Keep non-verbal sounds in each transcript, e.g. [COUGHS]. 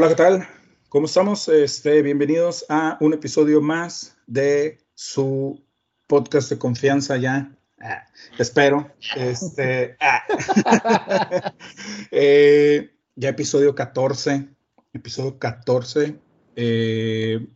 Hola, ¿qué tal? ¿Cómo estamos? Este, bienvenidos a un episodio más de su podcast de confianza ya. Ah, espero. Este, ah. [LAUGHS] eh, ya episodio 14. Episodio 14. Eh,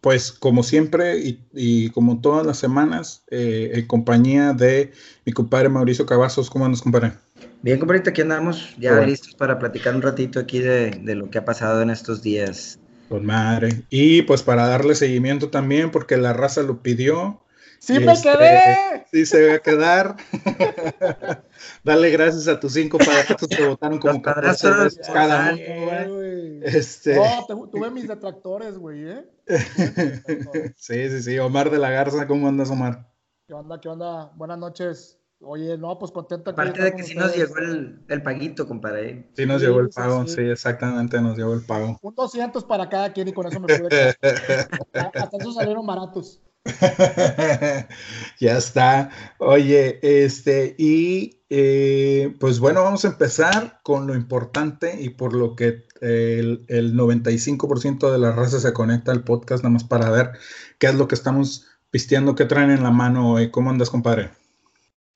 pues como siempre y, y, como todas las semanas, eh, en compañía de mi compadre Mauricio Cavazos. ¿Cómo andas, compadre? Bien, compadre, aquí andamos ya bueno. listos para platicar un ratito aquí de, de, lo que ha pasado en estos días. Con madre. Y pues para darle seguimiento también, porque la raza lo pidió. ¡Sí me este, quedé! Sí se va a quedar. [LAUGHS] Dale gracias a tus cinco padrastros que votaron como 14 veces cada uno, Este... No, tuve mis detractores, güey, ¿eh? [LAUGHS] sí, sí, sí. Omar de la Garza, ¿cómo andas, Omar? ¿Qué onda, qué onda? Buenas noches. Oye, no, pues contento. Aparte de que sí nos llegó el, el paguito, compadre. Sí nos sí, llegó el pago, sí, sí. sí, exactamente, nos llegó el pago. Un 200 para cada quien y con eso me pude [LAUGHS] Hasta esos salieron baratos. [LAUGHS] ya está. Oye, este, y eh, pues bueno, vamos a empezar con lo importante y por lo que el, el 95% de la raza se conecta al podcast, nada más para ver qué es lo que estamos pisteando, qué traen en la mano hoy. ¿Cómo andas, compadre?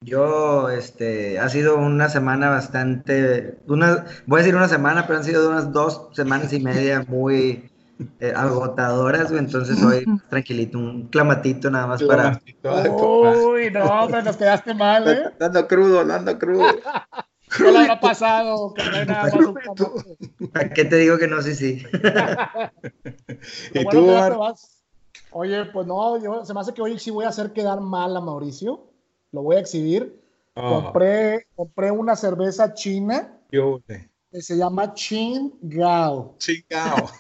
Yo, este, ha sido una semana bastante, una, voy a decir una semana, pero han sido unas dos semanas y media muy eh, agotadoras, entonces hoy tranquilito, un clamatito nada más para... Uy, no, pero nos quedaste mal, ¿eh? Ando crudo, ando crudo. ¿Qué le habrá pasado? Que no hay nada más ¿Qué te digo que no? Sí, sí. [LAUGHS] ¿Y tú? Oye, pues no, yo, se me hace que hoy sí voy a hacer quedar mal a Mauricio lo voy a exhibir. Oh. Compré, compré una cerveza china Yo, que se llama Chingao. Chingao.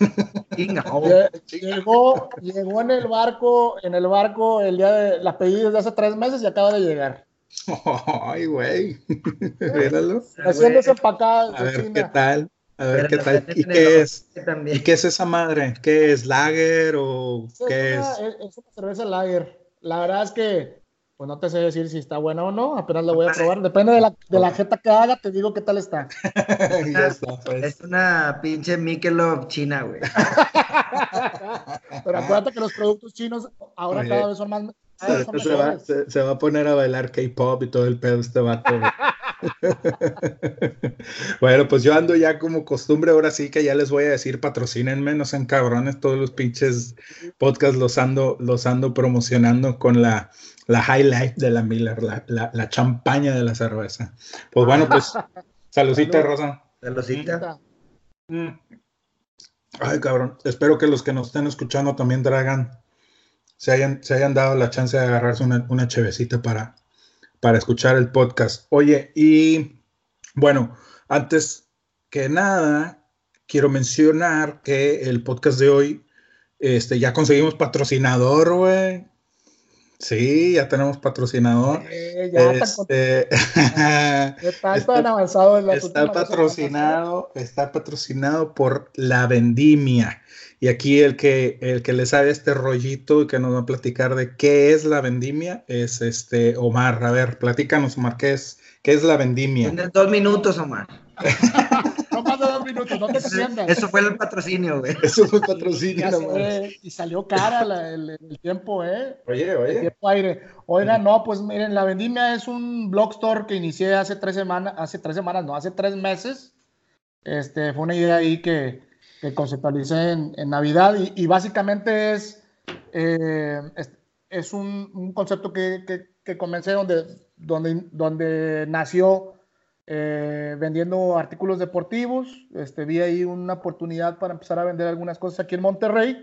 Chingao. [LAUGHS] Llegó, llegó en el barco, en el barco el día de las pedí desde hace tres meses y acaba de llegar. [LAUGHS] Ay, güey. [LAUGHS] Míralo. Recién desempacada. A ver China. qué tal. A ver qué tal. ¿Y qué es? ¿Y qué es esa madre? ¿Qué es? ¿Lager o es qué una, es? Es una cerveza lager. La verdad es que pues no te sé decir si está buena o no, apenas la voy a probar. Depende de la, de la jeta que haga, te digo qué tal está. [LAUGHS] ya está pues. Es una pinche Michelob china, güey. Pero acuérdate que los productos chinos ahora Oye, cada vez son más. Se, son se, va, se, se, va, a poner a bailar K-pop y todo el pedo este vato. [LAUGHS] [LAUGHS] bueno, pues yo ando ya como costumbre, ahora sí que ya les voy a decir, patrocínenme, no sean cabrones, todos los pinches podcasts los ando, los ando promocionando con la la highlight de la Miller, la, la, la, champaña de la cerveza. Pues bueno, pues [LAUGHS] saludcita, Rosa. Saludcita. Mm. Ay, cabrón. Espero que los que nos estén escuchando también tragan, se hayan, se hayan dado la chance de agarrarse una, una chevecita para, para escuchar el podcast. Oye, y bueno, antes que nada, quiero mencionar que el podcast de hoy, este, ya conseguimos patrocinador, güey. Sí, ya tenemos patrocinador. Eh, ya este, [LAUGHS] [LAUGHS] está, está, está, avanzado en está patrocinado, está patrocinado por la vendimia. Y aquí el que, el que le sabe este rollito y que nos va a platicar de qué es la vendimia es este Omar. A ver, platícanos, Omar, ¿qué es, qué es la vendimia? En dos minutos, Omar. [LAUGHS] no más de dos minutos, no te extiendas. Eso fue el patrocinio, güey. Eso fue el patrocinio, sé, Y salió cara la, el, el, tiempo, ¿eh? Oye, oye. El tiempo aire. Oiga, no, pues miren, la Vendimia es un blog store que inicié hace tres semanas, hace tres semanas, no, hace tres meses. Este, fue una idea ahí que, que conceptualicé en, en Navidad y, y, básicamente es, eh, es, es un, un, concepto que, que, que comencé donde, donde, donde nació eh, vendiendo artículos deportivos. Este, vi ahí una oportunidad para empezar a vender algunas cosas aquí en Monterrey.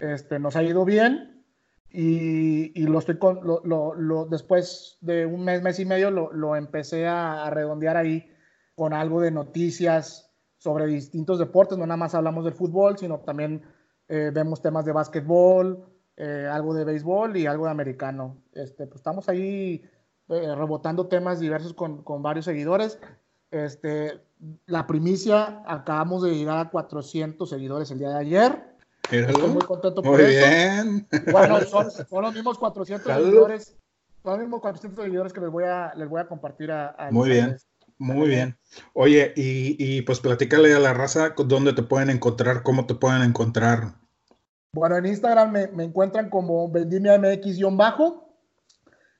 Este, nos ha ido bien y, y lo estoy con, lo, lo, después de un mes, mes y medio, lo, empecé a, a, redondear ahí con algo de noticias sobre distintos deportes. No nada más hablamos del fútbol, sino también eh, vemos temas de básquetbol, eh, algo de béisbol y algo de americano. Este, pues estamos ahí eh, rebotando temas diversos con, con, varios seguidores. Este, la primicia, acabamos de llegar a 400 seguidores el día de ayer. Estoy muy contento por muy eso. bien. Bueno, son, son, los mismos 400 Salud. seguidores. Son los mismos 400 seguidores que les voy a, les voy a compartir a, a Muy bien. Muy bien. Oye, y, y, pues platícale a la raza dónde te pueden encontrar, cómo te pueden encontrar. Bueno, en Instagram me, me encuentran como Vendimia MX-bajo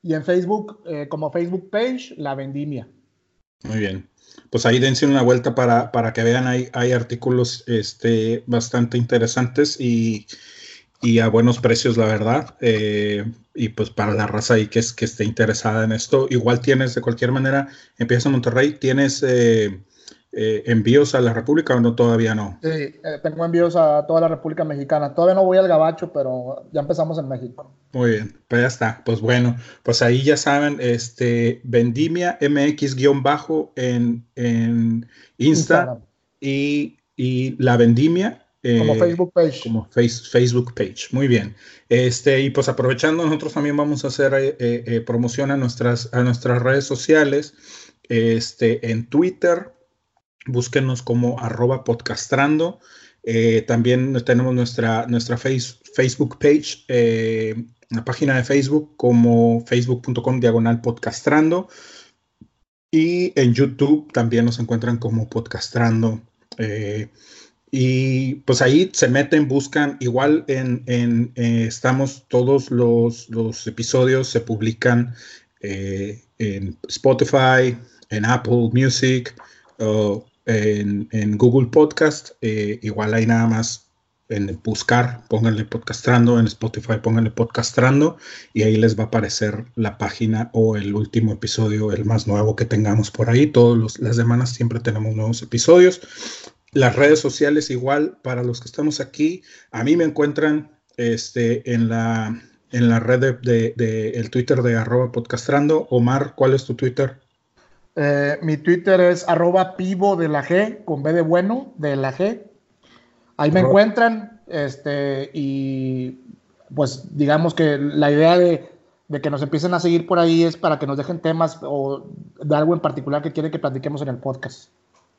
y en Facebook eh, como Facebook page La Vendimia. Muy bien. Pues ahí dense una vuelta para, para que vean, hay, hay artículos este, bastante interesantes y, y a buenos precios, la verdad. Eh, y pues para la raza ahí que, es, que esté interesada en esto, igual tienes de cualquier manera, empieza en Monterrey, tienes eh, eh, envíos a la República o no todavía no? Sí, tengo envíos a toda la República Mexicana. Todavía no voy al Gabacho, pero ya empezamos en México. Muy bien, pues ya está. Pues bueno, pues ahí ya saben, este Vendimia MX-bajo en, en Insta y, y la Vendimia como eh, Facebook page. Como Facebook page. Muy bien. Este, y pues aprovechando, nosotros también vamos a hacer eh, eh, promoción a nuestras, a nuestras redes sociales. Este, en Twitter, búsquenos como arroba podcastrando. también tenemos nuestra, nuestra face, Facebook page, la página de Facebook como facebook.com diagonal podcastrando. Y en YouTube también nos encuentran como podcastrando. Y pues ahí se meten, buscan, igual en, en eh, estamos todos los, los, episodios se publican eh, en Spotify, en Apple Music, o en, Google Podcast. Eh, igual ahí nada más en buscar, pónganle podcastrando, en Spotify pónganle podcastrando y ahí les va a aparecer la página o el último episodio, el más nuevo que tengamos por ahí. Todas las semanas siempre tenemos nuevos episodios. Las redes sociales igual, para los que estamos aquí, a mí me encuentran este, en, la, en la red de, el Twitter de arroba podcastrando. Omar, ¿cuál es tu Twitter? Eh, mi Twitter es arroba pivo de la G, con B de bueno, de la G. Ahí me encuentran, este, y pues digamos que la idea de, de, que nos empiecen a seguir por ahí es para que nos dejen temas o de algo en particular que quieren que platiquemos en el podcast.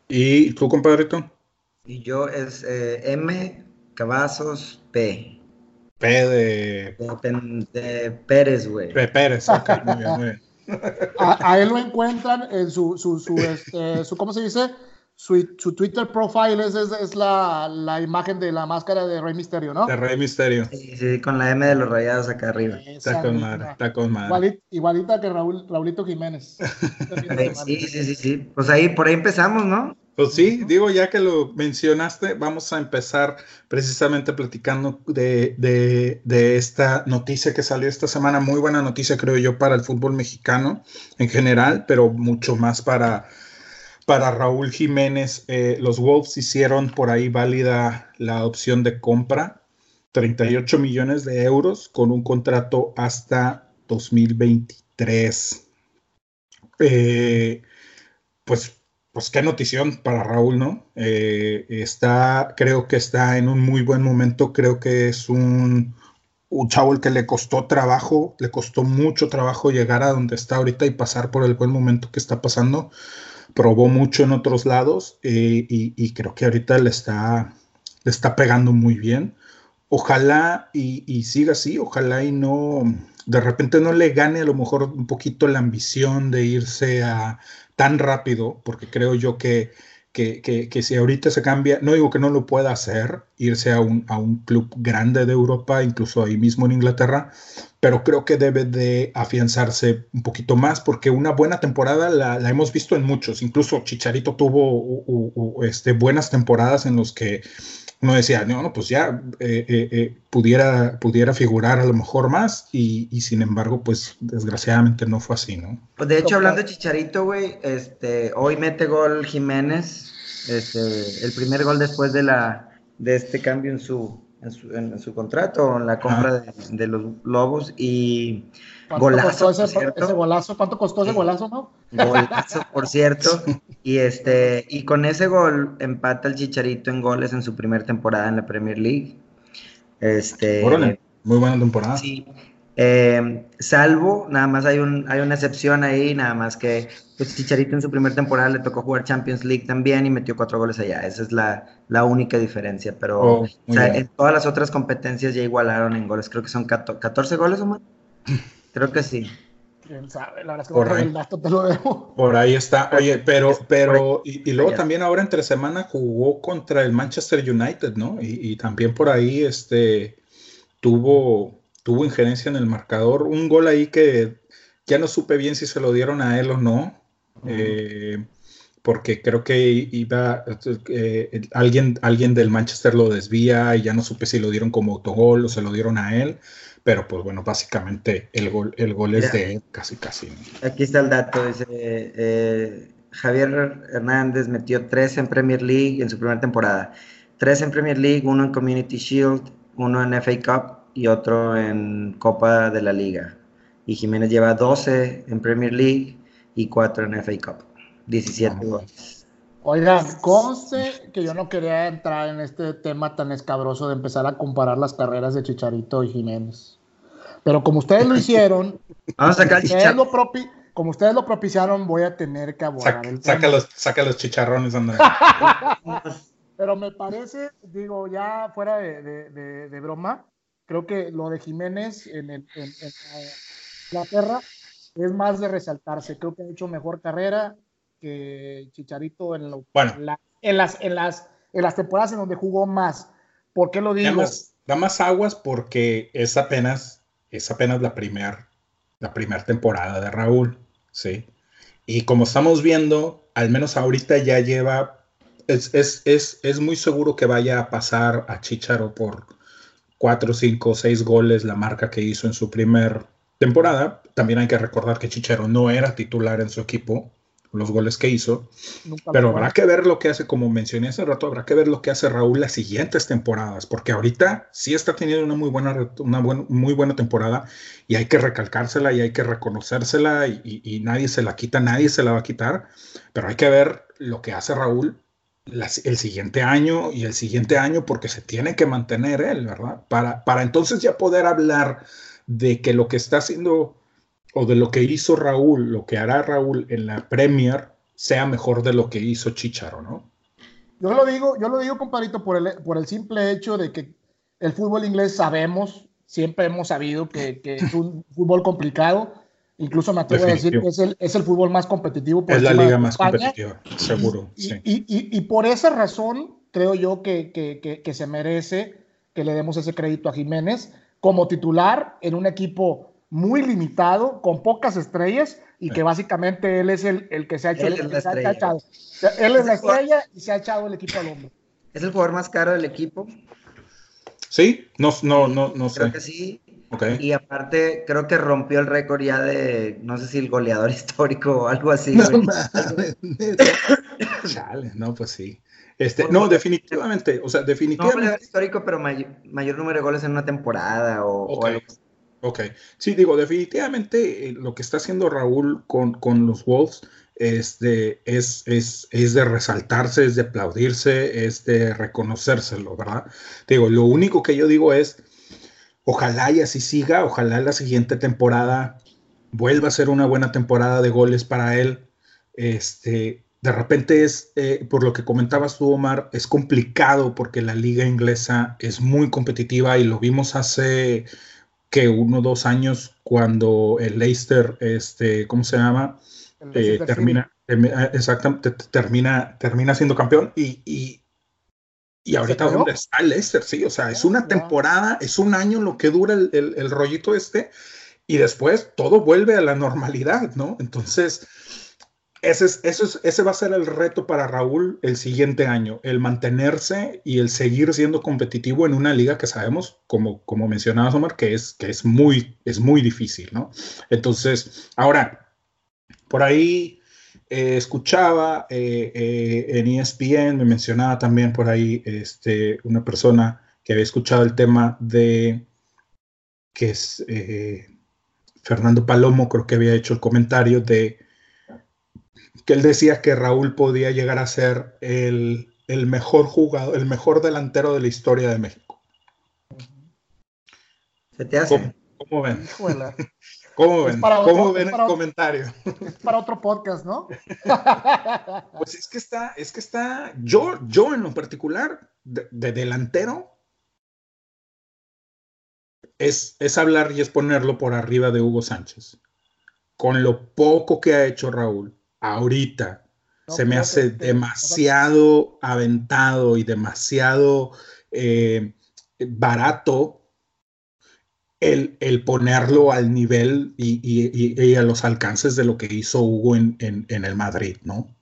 ¿Y tú, compadrito? Y yo es eh, M Cavazos P. P de... De, Pérez, güey. P Pérez, ok, muy bien, muy bien. A, él lo encuentran en su, su, su, este, su ¿cómo se dice? Su, su Twitter profile es, es, es la, la, imagen de la máscara de Rey Misterio, ¿no? De Rey Misterio. Sí, sí, con la M de los rayados acá arriba. está con madre, está con madre. igualita que Raúl, Raulito Jiménez. [LAUGHS] sí, sí, sí, sí. Pues ahí, por ahí empezamos, ¿no? Pues sí, digo, ya que lo mencionaste, vamos a empezar precisamente platicando de, de, esta noticia que salió esta semana. Muy buena noticia, creo yo, para el fútbol mexicano en general, pero mucho más para, para Raúl Jiménez. Eh, los Wolves hicieron por ahí válida la opción de compra, 38 millones de euros con un contrato hasta 2023. Eh, pues pues qué notición para Raúl, ¿no? Eh, está, creo que está en un muy buen momento, creo que es un, un chavo que le costó trabajo, le costó mucho trabajo llegar a donde está ahorita y pasar por el buen momento que está pasando. Probó mucho en otros lados eh, y, creo que ahorita le está, le está pegando muy bien. Ojalá y, y siga así, ojalá y no, de repente no le gane a lo mejor un poquito la ambición de irse a, tan rápido, porque creo yo que, que, si ahorita se cambia, no digo que no lo pueda hacer, irse a un, a un club grande de Europa, incluso ahí mismo en Inglaterra, pero creo que debe de afianzarse un poquito más, porque una buena temporada la, la hemos visto en muchos, incluso Chicharito tuvo este, buenas temporadas en los que uno decía, no, no pues ya eh, eh, eh, pudiera, pudiera figurar a lo mejor más y, y, sin embargo, pues desgraciadamente no fue así, ¿no? Pues de hecho, hablando de Chicharito, güey, este, hoy mete gol Jiménez, este, el primer gol después de, la, de este cambio en su, en su, en su contrato, en la compra de, de, los Lobos y Golazo, ese, golazo, ¿cuánto costó ese golazo, no? Golazo, por [LAUGHS] cierto. Y este, y con ese gol empata el Chicharito en goles en su primera temporada en la Premier League. Este, muy buena temporada. Sí. Eh, salvo, nada más hay, un, hay una excepción ahí, nada más que pues, Chicharito en su primera temporada le tocó jugar Champions League también y metió cuatro goles allá. Esa es la, la única diferencia. Pero oh, en todas las otras competencias ya igualaron en goles. Creo que son 14 goles o más. [LAUGHS] Creo que sí. Quién sabe, la verdad es que Por no ahí. el dato, te lo debo. Por ahí está. Oye, pero, pero, y, y luego allá. también ahora entre semana jugó contra el Manchester United, ¿no? Y, y también por ahí este tuvo, tuvo injerencia en el marcador. Un gol ahí que ya no supe bien si se lo dieron a él o no. eh, porque creo que iba eh, alguien, alguien del Manchester lo desvía y ya no supe si lo dieron como autogol o se lo dieron a él. Pero pues bueno, básicamente el gol, el gol es de casi casi. Aquí está el dato, dice eh, Javier Hernández metió tres en Premier League en su primera temporada. Tres en Premier League, uno en Community Shield, uno en FA Cup y otro en Copa de la Liga. Y Jiménez lleva 12 en Premier League y 4 en FA Cup. 17 Ah, goles. Oigan, conste que yo no quería entrar en este tema tan escabroso de empezar a comparar las carreras de Chicharito y Jiménez. Pero como ustedes lo hicieron, [LAUGHS] Vamos a sacar el ustedes chicharro. lo propi- como ustedes lo propiciaron, voy a tener que abordar Saca, el saca tema. los, saca los chicharrones, Andrés. [LAUGHS] Pero me parece, digo, ya fuera de, de- de- de broma, creo que lo de Jiménez en, el, en, en eh, Inglaterra es más de resaltarse. Creo que ha hecho mejor carrera que Chicharito en, lo- Bueno. en la- en las, en, las, en las temporadas en donde jugó más. ¿Por qué lo Da digo? más, da más aguas porque es apenas, es apenas la primera la primer temporada de Raúl, ¿sí? Y como estamos viendo, al menos ahorita ya lleva, es, es, es, es muy seguro que vaya a pasar a Chicharo por cuatro, cinco, seis goles la marca que hizo en su primer temporada. También hay que recordar que Chicharo no era titular en su equipo, los goles que hizo. Nunca Pero habrá que ver lo que hace, como mencioné hace rato, habrá que ver lo que hace Raúl las siguientes temporadas, porque ahorita sí está teniendo una muy buena, una buen- muy buena temporada y hay que recalcársela y hay que reconocérsela y, y- y nadie se la quita, nadie se la va a quitar, pero hay que ver lo que hace Raúl las- el siguiente año y el siguiente año porque se tiene que mantener él, ¿verdad? Para, para entonces ya poder hablar de que lo que está haciendo o de lo que hizo Raúl, lo que hará Raúl en la Premier, sea mejor de lo que hizo Chicharo, ¿no? Yo lo digo, yo lo digo, compadrito, por el, por el simple hecho de que el fútbol inglés sabemos, siempre hemos sabido que, que es un [LAUGHS] fútbol complicado. Incluso me atrevo a decir que es el, es el fútbol más competitivo. por Es la liga más España. competitiva, seguro. Y, sí. y- y- y por esa razón creo yo que- que- que se merece que le demos ese crédito a Jiménez como titular en un equipo muy limitado, con pocas estrellas, y que básicamente él es el, el que se ha hecho. Él el es la estrella. echado. Él es la estrella y se ha echado el equipo al hombro. Es el jugador más caro del equipo. Sí, no, no, no, no Creo sé. que sí. Ok. Y aparte, creo que rompió el récord ya de, no sé si el goleador [LAUGHS] histórico o algo así. No. Chale, no, pues sí. Este, no, definitivamente, o sea, No definitivamente. goleador histórico, pero may- mayor número de goles en una temporada o, algo así. Ok, sí, digo, definitivamente eh, lo que está haciendo Raúl con, con los Wolves es de, es, es, es de resaltarse, es de aplaudirse, es de reconocérselo, ¿verdad? Digo, lo único que yo digo es, ojalá y así siga, ojalá la siguiente temporada vuelva a ser una buena temporada de goles para él. Este, de repente es, eh, por lo que comentabas tú, Omar, es complicado porque la liga inglesa es muy competitiva y lo vimos hace que uno o dos años cuando el Leicester, este, ¿cómo se llama? Eh, termina, termina- exactamente, termina, termina siendo campeón y, y, y ahorita dónde está el Leicester, sí, o sea, es Ah, una temporada, es un año lo que dura el, el- el rollito este y después todo vuelve a la normalidad, ¿no? Entonces, ese, es, eso es, ese va a ser el reto para Raúl el siguiente año, el mantenerse y el seguir siendo competitivo en una liga que sabemos, como, como mencionabas, Omar, que es, que es, muy, es muy difícil, ¿no? Entonces, ahora, por ahí eh, escuchaba eh, eh, en ESPN, me mencionaba también por ahí este, una persona que había escuchado el tema de que es Fernando Palomo, creo que había hecho el comentario de que él decía que Raúl podía llegar a ser el, el mejor jugador, el mejor delantero de la historia de México. Se te hace. ¿Cómo, cómo ven? [LAUGHS] ¿Cómo ven? para ¿Cómo otro- ven es el para otro- comentario? es para otro podcast, ¿no? [LAUGHS] Pues es que está, es que está, yo, yo en lo particular, de, de delantero, es, es hablar y es ponerlo por arriba de Hugo Sánchez. con lo poco que ha hecho Raúl ahorita, se me hace demasiado aventado y demasiado eh, barato el, ponerlo al nivel y, a los alcances de lo que hizo Hugo en, el Madrid, ¿no?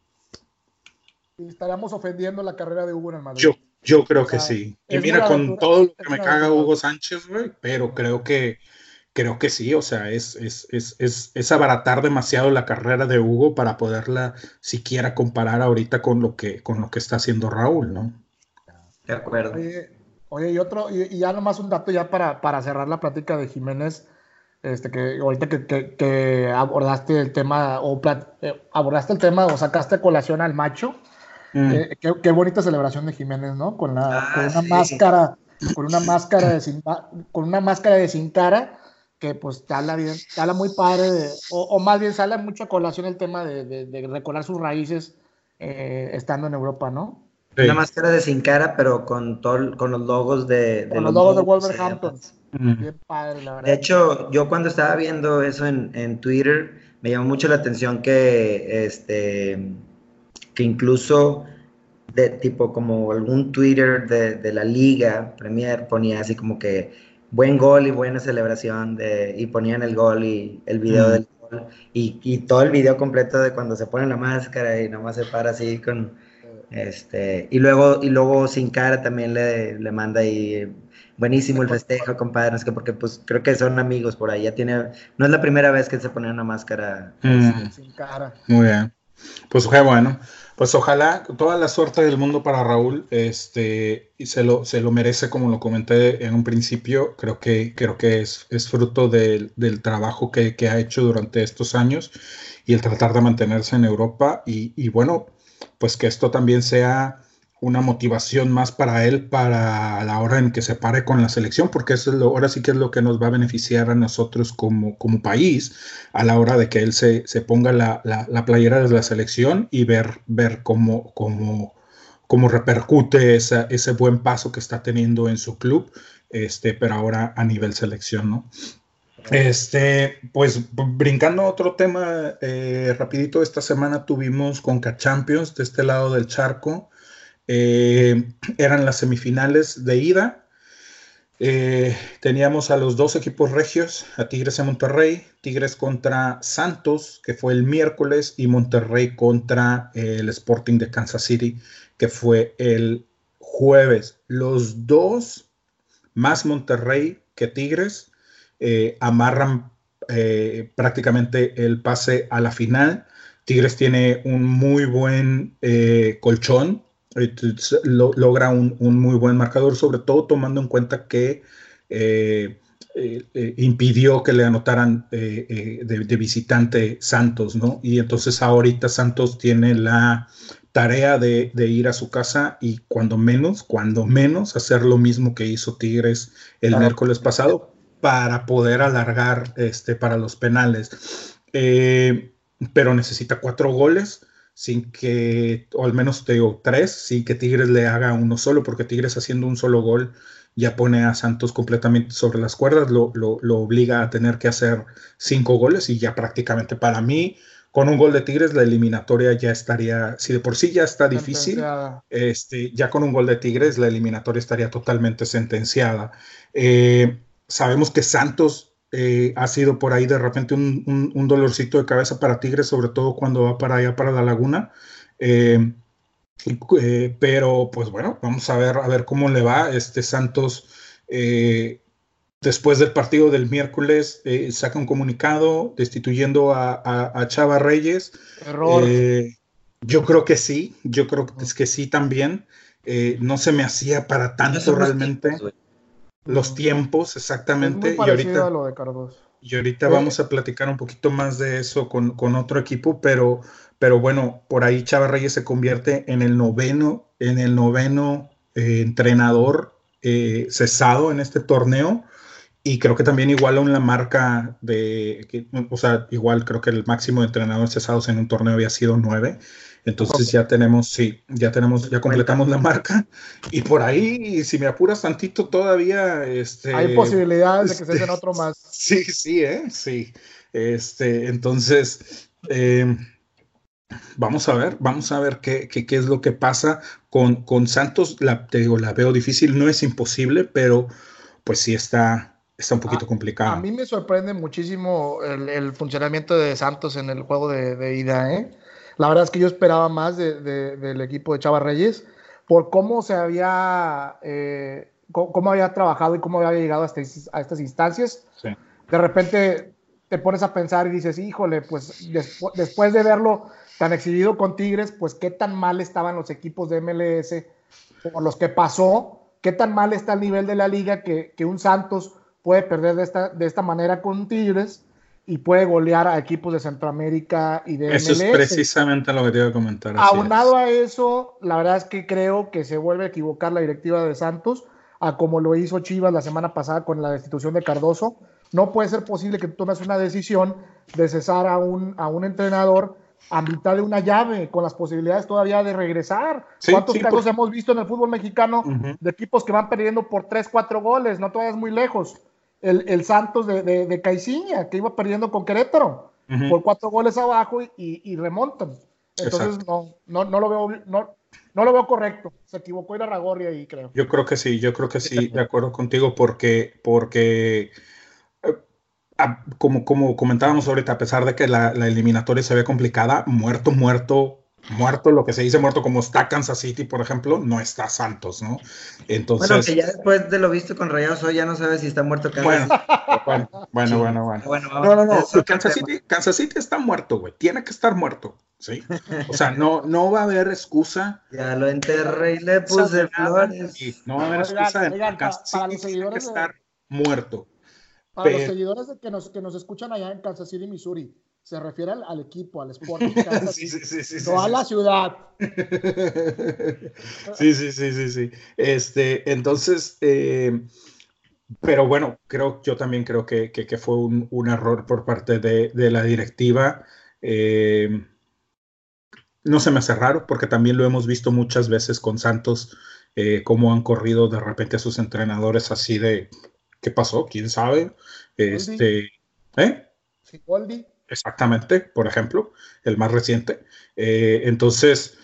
estaríamos ofendiendo la carrera de Hugo en el Madrid. Yo, yo creo que sí. Y mira, con todo lo que me caga Hugo Sánchez, güey, pero creo que creo que sí, o sea, es, es, es, es, abaratar demasiado la carrera de Hugo para poderla siquiera comparar ahorita con lo que, con lo que está haciendo Raúl, ¿no? De acuerdo. Oye, y otro, y, ya nomás un dato ya para, para cerrar la plática de Jiménez, este, que ahorita que, que, abordaste el tema, o eh, abordaste el tema o sacaste colación al macho, mm. eh, qué, bonita celebración de Jiménez, ¿no? Con, la, ah, con una máscara, con una máscara de sin, con una máscara de sin cara, que pues te habla bien, te habla muy padre, o, más bien sale mucho a colación el tema de, de, recordar sus raíces eh, estando en Europa, ¿no? Una máscara de sin cara, pero con, todo, con los logos de, de los, logos de Wolverhampton. Bien padre, la verdad. De hecho, yo cuando estaba viendo eso en, en, Twitter, me llamó mucho la atención que, este, que incluso de tipo como algún Twitter de, de la liga Premier ponía así como que buen gol y buena celebración de, y ponían el gol y el video del gol y, y, todo el video completo de cuando se pone la máscara y nomás se para así con este, y luego, y luego sin cara también le, le manda ahí buenísimo el festejo, compadre, es que porque pues creo que son amigos por ahí, ya tiene, no es la primera vez que se pone una máscara mm. sin cara. Muy bien. Pues bueno, pues ojalá toda la suerte del mundo para Raúl, este, y se lo, se lo merece como lo comenté en un principio, creo que, creo que es, es fruto del, del trabajo que, que, ha hecho durante estos años y el tratar de mantenerse en Europa y, y bueno, pues que esto también sea una motivación más para él para la hora en que se pare con la selección, porque eso es lo, ahora sí que es lo que nos va a beneficiar a nosotros como, como país a la hora de que él se, ponga la, playera de la selección y ver, ver cómo, cómo, cómo repercute ese buen paso que está teniendo en su club, este, pero ahora a nivel selección, ¿no? Este, pues brincando a otro tema, eh, rapidito, esta semana tuvimos Conca Champions de este lado del charco. Eh, eran las semifinales de ida. Eh, teníamos a los dos equipos regios, a Tigres y Monterrey, Tigres contra Santos, que fue el miércoles, y Monterrey contra el Sporting de Kansas City, que fue el jueves. Los dos, más Monterrey que Tigres, eh, amarran eh, prácticamente el pase a la final. Tigres tiene un muy buen eh, colchón, logra un, muy buen marcador, sobre todo tomando en cuenta que impidió que le anotaran de, visitante Santos, ¿no? Y entonces ahorita Santos tiene la tarea de, de, ir a su casa y cuando menos, cuando menos, hacer lo mismo que hizo Tigres el miércoles pasado, para poder alargar este, para los penales. Eh, pero necesita cuatro goles sin que, o al menos te digo tres, sin que Tigres le haga uno solo, porque Tigres haciendo un solo gol ya pone a Santos completamente sobre las cuerdas, lo, lo, obliga a tener que hacer cinco goles y ya prácticamente para mí, con un gol de Tigres, la eliminatoria ya estaría, si de por sí ya está difícil, este, ya con un gol de Tigres, la eliminatoria estaría totalmente sentenciada. Eh, sabemos que Santos eh, ha sido por ahí de repente un, dolorcito de cabeza para Tigres, sobre todo cuando va para allá, para la laguna. Eh, eh, pero pues bueno, vamos a ver, a ver cómo le va. Este Santos, después del partido del miércoles, saca un comunicado destituyendo a, Chava Reyes. Error. yo creo que sí, yo creo que, es que sí también. no se me hacía para tanto realmente. Los tiempos, exactamente. y ahorita, lo de Y ahorita vamos a platicar un poquito más de eso con, otro equipo, pero, pero bueno, por ahí Chava Reyes se convierte en el noveno, en el noveno eh, entrenador eh, cesado en este torneo. Y creo que también igual a la marca de, o sea, igual creo que el máximo de entrenadores cesados en un torneo había sido nueve. Entonces ya tenemos, sí, ya tenemos, ya completamos la marca. Y por ahí, si me apuras tantito todavía, este. Hay posibilidades de que se den otro más. [LAUGHS] Sí, sí, ¿eh? Sí. Este, entonces, eh, vamos a ver, vamos a ver qué, qué, qué, es lo que pasa con, con Santos. La, te digo, la veo difícil, no es imposible, pero pues sí está, está un poquito complicado. A mí me sorprende muchísimo el, el funcionamiento de Santos en el juego de, de ida. ¿eh? La verdad es que yo esperaba más de, de, del equipo de Chava Reyes por cómo se había, eh, cómo, había trabajado y cómo había llegado a, a estas instancias. Sí. De repente te pones a pensar y dices, híjole, pues despu después de verlo tan exhibido con Tigres, pues qué tan mal estaban los equipos de MLS por los que pasó, qué tan mal está el nivel de la liga que, que un Santos puede perder de esta, de esta manera con Tigres y puede golear a equipos de Centroamérica y de Eso MLS. es precisamente lo que te iba a comentar. Aunado a eso, la verdad es que creo que se vuelve a equivocar la directiva de Santos, a como lo hizo Chivas la semana pasada con la destitución de Cardoso. No puede ser posible que tú tomes una decisión de cesar a un, a un entrenador a mitad de una llave, con las posibilidades todavía de regresar. Sí, ¿Cuántos sí, casos por... hemos visto en el fútbol mexicano uh -huh. de equipos que van perdiendo por 3, 4 goles? No te vayas muy lejos el, el Santos de, de, que iba perdiendo con Querétaro uh -huh. por cuatro goles abajo y, y, y remontan. Entonces no, no, no, lo veo, no, no lo veo correcto. Se equivocó Irarragorri ahí, creo. Yo creo que sí, yo creo que sí, de acuerdo contigo, porque, porque eh, como, como comentábamos ahorita, a pesar de que la, la eliminatoria se ve complicada, muerto, muerto, muerto, lo que se dice muerto, como está Kansas City, por ejemplo, no está Santos, ¿no? Entonces. Bueno, que ya después de lo visto con Rayados hoy ya no sabes si está muerto Kansas bueno, City. Bueno, bueno, sí. bueno, bueno. bueno no, no, no. Kansas City, Kansas City está muerto, güey. Tiene que estar muerto. ¿sí? O sea, no, no va a haber excusa. Ya lo enterré y le puse flores. No va a haber excusa de oigan, Kansas City para los tiene que estar de... muerto. Para Pero... los seguidores de que, nos, que nos escuchan allá en Kansas City, Missouri, se refiere al, al equipo, al Sporting, [LAUGHS] sí, sí, sí, sí, no a la ciudad. [LAUGHS] sí, sí, sí, sí, sí. Este, entonces, eh, pero bueno, creo, yo también creo que, que, que fue un, un, error por parte de, de la directiva. Eh, no se me hace raro, porque también lo hemos visto muchas veces con Santos, eh, cómo han corrido de repente a sus entrenadores así de, ¿qué pasó? ¿Quién sabe? Este, ¿eh? Sí, Goldie. Exactamente, por ejemplo, el más reciente. Eh, entonces,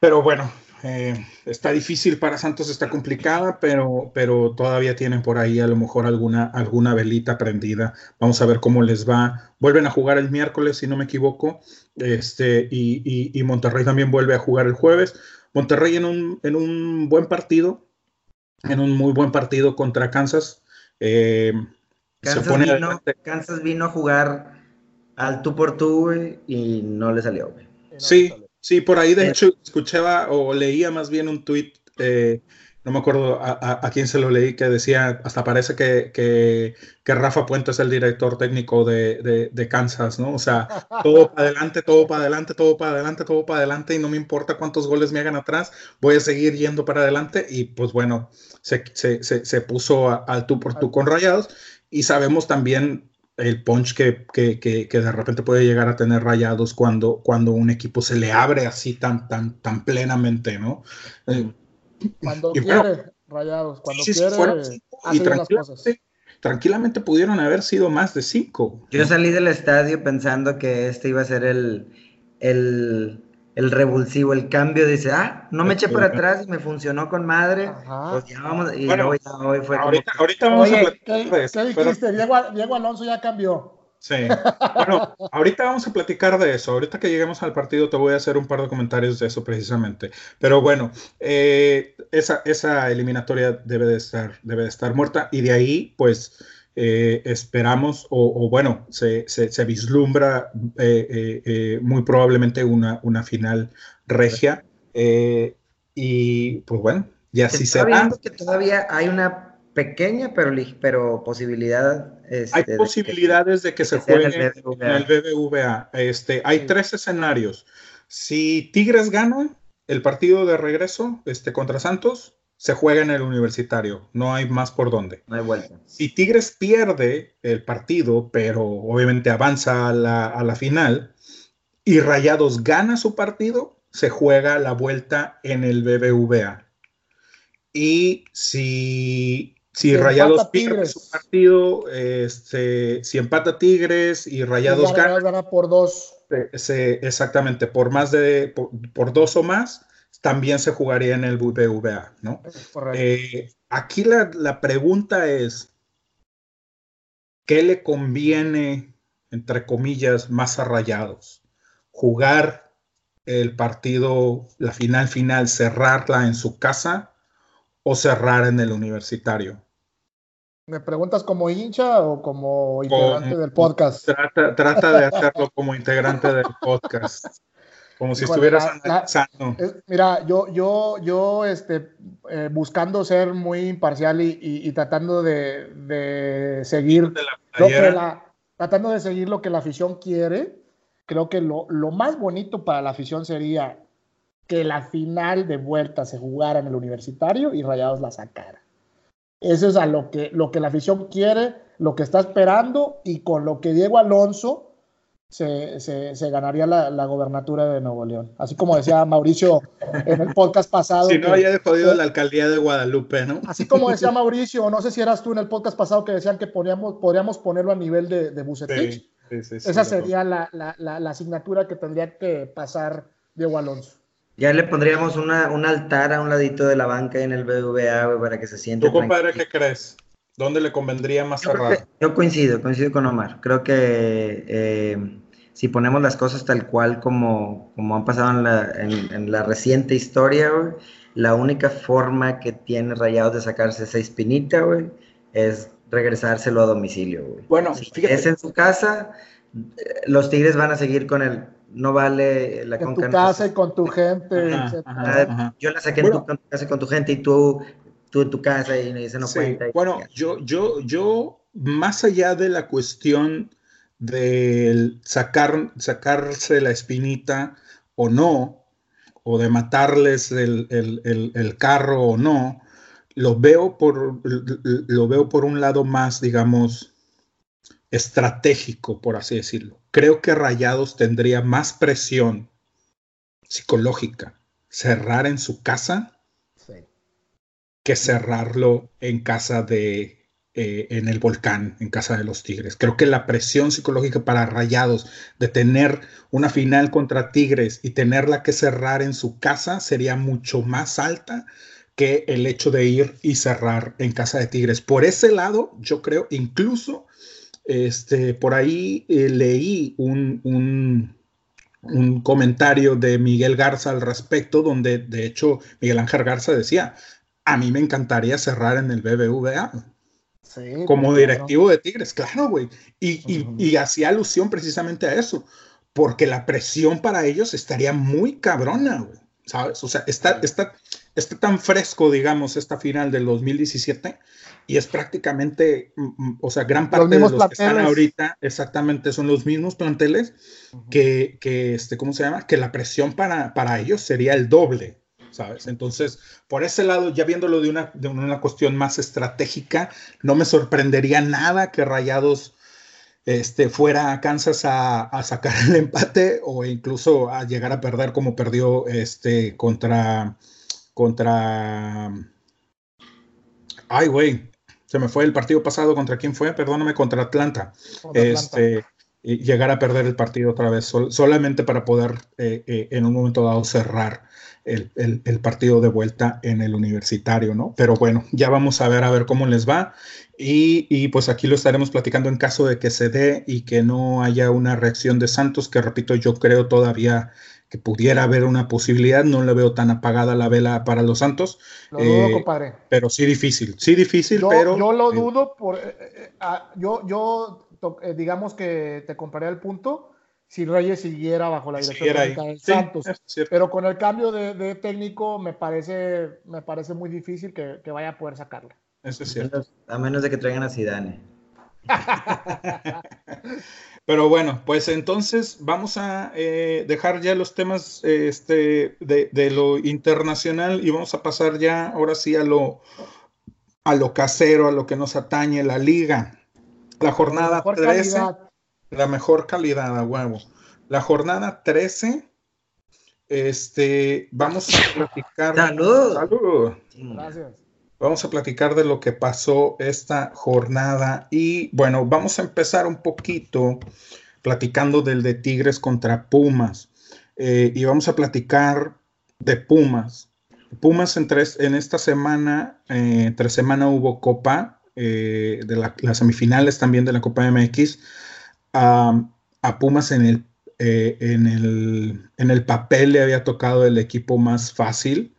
pero bueno, eh, está difícil para Santos, está complicada, pero, pero todavía tienen por ahí a lo mejor alguna, alguna velita prendida. Vamos a ver cómo les va. Vuelven a jugar el miércoles, si no me equivoco, este, y, y, y Monterrey también vuelve a jugar el jueves. Monterrey en un, en un buen partido, en un muy buen partido contra Kansas. Eh, Kansas, se pone vino, Kansas vino a jugar al tú por tú y no le salió. Güey. Sí, sí, por ahí de hecho escuchaba o leía más bien un tweet, eh, no me acuerdo a, a, a, quién se lo leí, que decía, hasta parece que, que, que Rafa Puente es el director técnico de, de, de Kansas, ¿no? O sea, todo para adelante, todo para adelante, todo para adelante, todo para adelante y no me importa cuántos goles me hagan atrás, voy a seguir yendo para adelante y pues bueno, se, se, se, se puso al tú por tú con Rayados y sabemos también el punch que, que, que, que, de repente puede llegar a tener rayados cuando, cuando un equipo se le abre así tan, tan, tan plenamente, ¿no? Eh, cuando y quiere, bueno, rayados, cuando sí, quiere, fueron cinco, y tranquilamente, tranquilamente pudieron haber sido más de cinco. Yo salí del estadio pensando que este iba a ser el, el, el revulsivo, el cambio, dice, ah, no me eché por atrás y me funcionó con madre, Ajá. pues ya vamos, y bueno, luego ya hoy fue ahorita, como... ahorita vamos Oye, a platicar ¿qué, de eso. ¿qué dijiste? Pero... Diego, Diego, Alonso ya cambió. Sí, bueno, ahorita vamos a platicar de eso, ahorita que lleguemos al partido te voy a hacer un par de comentarios de eso precisamente, pero bueno, eh, esa, esa eliminatoria debe de, estar, debe de estar muerta y de ahí pues... Eh, esperamos, o, o bueno, se, se, se vislumbra eh, eh, eh muy probablemente una, una final regia. Y pues bueno, ya así se será. que todavía hay una pequeña pero, pero posibilidad. Este, hay posibilidades de que, de se juegue el en el BBVA. Este, hay sí. tres escenarios. Si Tigres gana el partido de regreso este, contra Santos, se juega en el universitario, no hay más por dónde. No hay vuelta. Si Tigres pierde el partido, pero obviamente avanza a la, a la final, y Rayados gana su partido, se juega la vuelta en el BBVA. Y si, Si, Rayados pierde su partido, este, si empata Tigres y Rayados gana, gana, por dos. exactamente, por más de, por, dos o más, también se jugaría en el BBVA, ¿no? Eh, aquí la, la pregunta es, ¿qué le conviene, entre comillas, más a Rayados? ¿Jugar el partido, la final final, cerrarla en su casa o cerrar en el universitario? ¿Me preguntas como hincha o como integrante del podcast? Trata, de hacerlo como integrante del podcast. Como si estuvieras analizando. mira, yo, yo, yo, este, eh, buscando ser muy imparcial y, tratando de, seguir lo que la, tratando de seguir lo que la afición quiere, creo que lo, lo más bonito para la afición sería que la final de vuelta se jugara en el universitario y Rayados la sacara. Eso es a lo que, lo que la afición quiere, lo que está esperando y con lo que Diego Alonso se, se, ganaría la, la, gobernatura de Nuevo León. Así como decía Mauricio en el podcast pasado. [LAUGHS] Si no haya jodido la alcaldía de Guadalupe, ¿no? Así como decía [LAUGHS] Mauricio, no sé si eras tú en el podcast pasado que decían que poníamos, podríamos ponerlo a nivel de, de Bucetich. Esa sería la, la, asignatura que tendría que pasar Diego Alonso. Ya le pondríamos una, un altar a un ladito de la banca en el BBVA, para que se siente. ¿Tú, compadre, qué crees? ¿Dónde le convendría más cerrar? Yo coincido, coincido con Omar. Creo que eh, si ponemos las cosas tal cual como, como han pasado en la, en, la reciente historia, la única forma que tiene Rayados de sacarse esa espinita, güey, es regresárselo a domicilio, güey. Bueno, si es en su casa, los Tigres van a seguir con el no vale la En tu casa y con tu gente. Yo la saqué en tu casa y con tu gente y tú, tú en tu casa y no cuenta. bueno, yo, yo, yo, más allá de la cuestión de sacar, sacarse la espinita o no, o de matarles el, el, el, carro o no, lo veo por, lo veo por un lado más, digamos, estratégico, por así decirlo. Creo que Rayados tendría más presión psicológica cerrar en su casa que cerrarlo en casa de, eh, en el volcán, en casa de los Tigres. Creo que la presión psicológica para Rayados de tener una final contra Tigres y tenerla que cerrar en su casa sería mucho más alta que el hecho de ir y cerrar en casa de Tigres. Por ese lado, yo creo incluso este, por ahí eh, leí un, un, comentario de Miguel Garza al respecto, donde de hecho Miguel Ángel Garza decía, a mí me encantaría cerrar en el BBVA. como directivo de Tigres, claro, güey. Y, hacía alusión precisamente a eso, porque la presión para ellos estaría muy cabrona, güey. ¿Sabes? O sea, está, está, está tan fresco, digamos, esta final del 2017 y es prácticamente, mm, mm, o sea, gran parte de los que están ahorita exactamente son los mismos planteles que, que, este, ¿cómo se llama? Que la presión para, para ellos sería el doble, ¿sabes? Entonces, por ese lado, ya viéndolo de una, de una cuestión más estratégica, no me sorprendería nada que Rayados este, fuera a Kansas a, a, sacar el empate o incluso a llegar a perder como perdió este, contra, contra, ay, güey, se me fue el partido pasado, ¿contra quién fue? Perdóname, contra Atlanta. este, Y llegar a perder el partido otra vez, solamente para poder eh, eh, en un momento dado cerrar el, el, partido de vuelta en el universitario, ¿no? Pero bueno, ya vamos a ver a ver cómo les va. Y, y, pues aquí lo estaremos platicando en caso de que se dé y que no haya una reacción de Santos, que repito, yo creo todavía que pudiera haber una posibilidad. No le veo tan apagada la vela para los Santos. Lo dudo, eh, compadre. Pero sí difícil, sí difícil, yo, pero... Yo lo dudo, por, eh, eh, ah, yo, yo digamos que te comparé el punto si Reyes siguiera bajo la dirección de Santos. pero con el cambio de, técnico me parece, me parece muy difícil que, que vaya a poder sacarla. Eso es cierto. A menos de que traigan a Zidane. [LAUGHS] Pero bueno, pues entonces vamos a eh, dejar ya los temas este, de, lo internacional y vamos a pasar ya ahora sí a lo, a lo casero, a lo que nos atañe la liga. La jornada 13, la mejor calidad a huevo. La jornada 13, este, vamos a platicar. Salud. Salud. Gracias. Vamos a platicar de lo que pasó esta jornada y bueno, vamos a empezar un poquito platicando del de Tigres contra Pumas eh, y vamos a platicar de Pumas. Pumas en, tres, en esta semana, eh, entre semana hubo Copa, eh, de las semifinales también de la Copa MX. A Pumas en el, en, el, en el papel le había tocado el equipo más fácil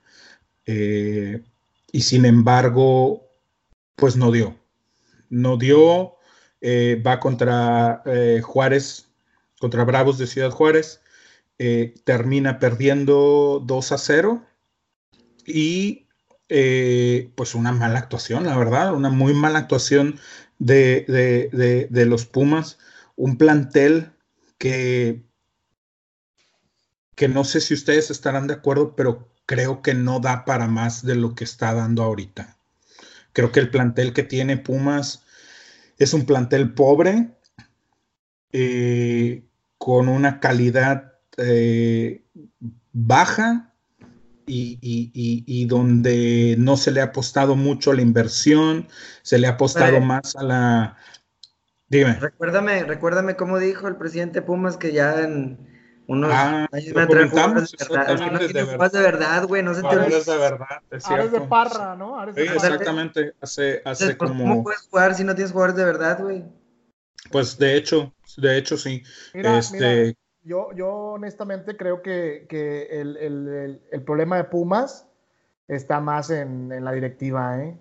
y sin embargo, pues no dio. No dio, eh, va contra eh, Juárez, contra Bravos de Ciudad Juárez, eh, termina perdiendo 2 a 0 y pues una mala actuación, la verdad, una muy mala actuación de, de los Pumas, un plantel que, que no sé si ustedes estarán de acuerdo, pero creo que no da para más de lo que está dando ahorita. Creo que el plantel que tiene Pumas es un plantel pobre, eh, con una calidad eh, baja y, donde no se le ha apostado mucho a la inversión, se le ha apostado más a la... Dime. Recuérdame, recuérdame cómo dijo el presidente Pumas que ya en unos ah, años me de verdad. Es que no tiene jugadores de verdad, güey. No se te Jugadores de verdad, es Ares de parra, ¿no? Ares de sí, exactamente. Hace, hace como... ¿Cómo puedes jugar si no tienes jugadores de verdad, güey? Pues de hecho, de hecho sí. Mira, este... mira, yo, yo honestamente creo que, que el, el, el, problema de Pumas está más en, en la directiva, ¿eh?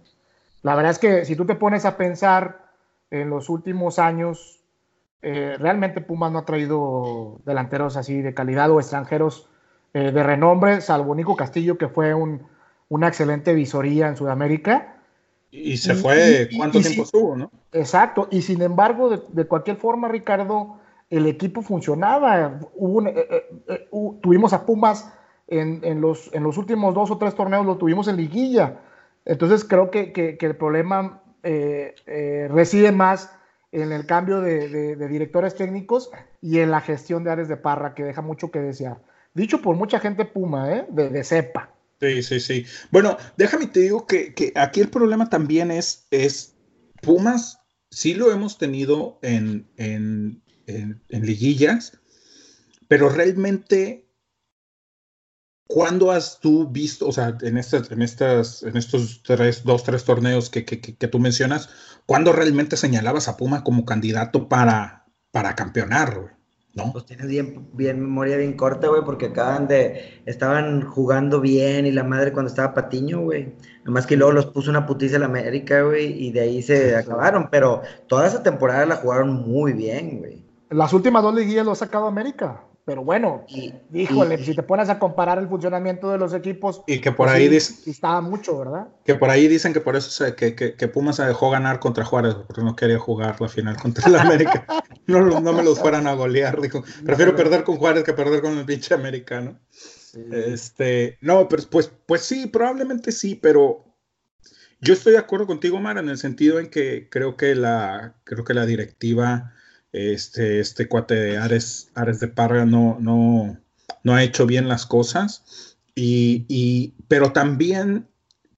La verdad es que si tú te pones a pensar en los últimos años, eh, realmente Pumas no ha traído delanteros así de calidad o extranjeros eh, de renombre, salvo Nico Castillo, que fue una excelente visoría en Sudamérica. Y se fue, ¿cuánto tiempo estuvo, no? Exacto, y sin embargo, de, cualquier forma, Ricardo, el equipo funcionaba. Eh, tuvimos a Pumas en, los, en los últimos dos o tres torneos, lo tuvimos en liguilla. Entonces creo que, el problema reside más en el cambio de, directores técnicos y en la gestión de Ares de Parra, que deja mucho que desear. Dicho por mucha gente Puma, ¿eh? de, cepa. Sí, sí, sí. Bueno, déjame te digo que, aquí el problema también es, es Pumas, sí lo hemos tenido en, en, en, en liguillas, pero realmente ¿Cuándo has tú visto, o sea, en, estas, en, estas, en estos tres, dos, tres torneos que, que, que, tú mencionas, ¿cuándo realmente señalabas a Puma como candidato para, para campeonar, güey? ¿No? Pues tienes bien, bien memoria bien corta, güey, porque acaban de, estaban jugando bien y la madre cuando estaba Patiño, güey. Nomás que luego los puso una putiza en América, güey, y de ahí se acabaron, pero toda esa temporada la jugaron muy bien, güey. Las últimas dos liguillas lo ha sacado América. Pero bueno, híjole, si te pones a comparar el funcionamiento de los equipos. Y que por pues ahí dicen. Estaba mucho, ¿verdad? Que por ahí dicen que por eso se, que, que, que, Pumas se dejó ganar contra Juárez, porque no quería jugar la final contra el [LAUGHS] América. no, no me los fueran a golear, dijo. Prefiero perder con Juárez que perder con el pinche americano. Este, no, pero pues, pues sí, probablemente sí, pero yo estoy de acuerdo contigo, Mara, en el sentido en que creo que la, creo que la directiva este, este cuate de Ares, Ares de Parra no, no, no ha hecho bien las cosas. Y, pero también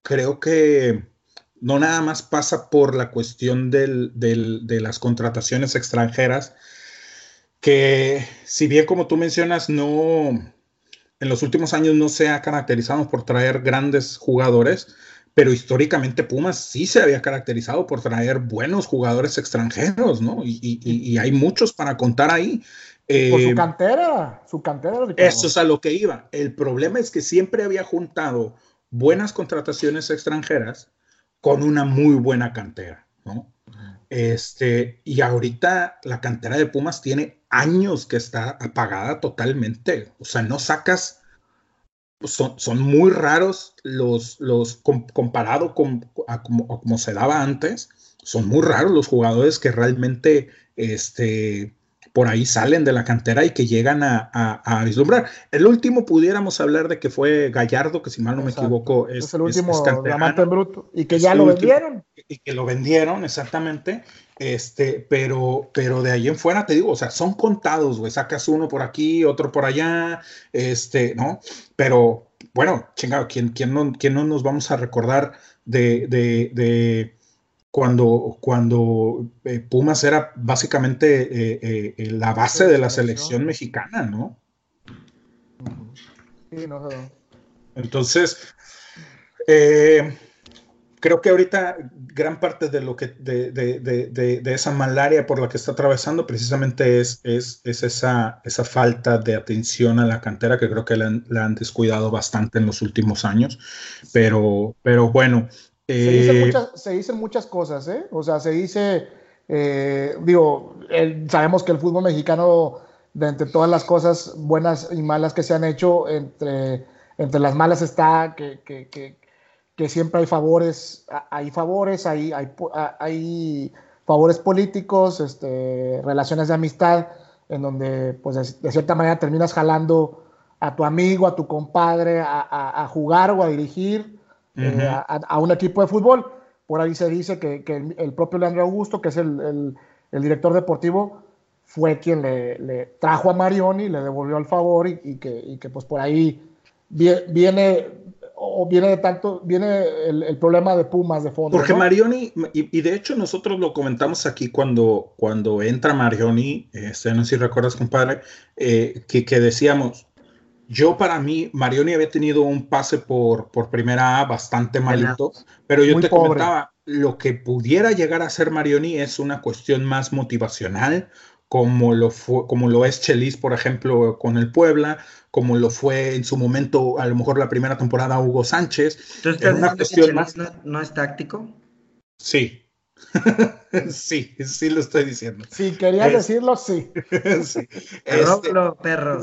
creo que no nada más pasa por la cuestión del, de las contrataciones extranjeras, que si bien como tú mencionas, no, en los últimos años no se ha caracterizado por traer grandes jugadores, pero históricamente Pumas sí se había caracterizado por traer buenos jugadores extranjeros, ¿no? Y, hay muchos para contar ahí. por su eh, cantera, su cantera. Eso es a lo que iba. El problema es que siempre había juntado buenas contrataciones extranjeras con una muy buena cantera, ¿no? Este, y ahorita la cantera de Pumas tiene años que está apagada totalmente. O sea, no sacas son, son, muy raros los, los comparado con a como, se daba antes, son muy raros los jugadores que realmente este, por ahí salen de la cantera y que llegan a, a, vislumbrar. El último pudiéramos hablar de que fue Gallardo, que si mal no me equivoco es, el último diamante bruto y que ya lo vendieron. Y que lo vendieron, exactamente. Este, pero, pero de ahí en fuera te digo, o sea, son contados, güey. Sacas uno por aquí, otro por allá, este, ¿no? Pero bueno, chingado, ¿quién, quién, no, quién no nos vamos a recordar de, cuando, cuando eh, Pumas era básicamente eh, la base de la selección mexicana, ¿no? Sí, no, Entonces, creo que ahorita gran parte de lo que de, de, de, de, esa malaria por la que está atravesando precisamente es, es, es, esa, esa falta de atención a la cantera que creo que la han, la han descuidado bastante en los últimos años. Pero, pero bueno. Se, dicen eh, muchas, se, dicen muchas, cosas, ¿eh? O sea, se dice, eh, digo, sabemos que el fútbol mexicano, de entre todas las cosas buenas y malas que se han hecho, entre, entre las malas está que, que, que que siempre hay favores, hay favores, hay, hay, hay favores políticos, este, relaciones de amistad, en donde pues de, cierta manera terminas jalando a tu amigo, a tu compadre a, a, jugar o a dirigir eh, a, un equipo de fútbol. Por ahí se dice que, que el, propio Leandro Augusto, que es el, el, el director deportivo, fue quien le, le, trajo a Marioni, le devolvió el favor y, y, que, y que pues por ahí viene o viene de tanto, viene el, problema de Pumas de fondo. Porque Marioni, y, de hecho nosotros lo comentamos aquí cuando, cuando entra Marioni, este, no sé si recuerdas, compadre, eh, que, que, decíamos, yo para mí, Marioni había tenido un pase por, por primera A bastante malito, pero yo te comentaba, lo que pudiera llegar a ser Marioni es una cuestión más motivacional, como lo, fue, como lo es Chelis, por ejemplo, con el Puebla, como lo fue en su momento, a lo mejor la primera temporada, Hugo Sánchez. Entonces, una cuestión más... no, es táctico? Sí. [LAUGHS] sí, sí lo estoy diciendo. Sí, quería decirlo, sí. [LAUGHS] sí. Este... perro. [LAUGHS]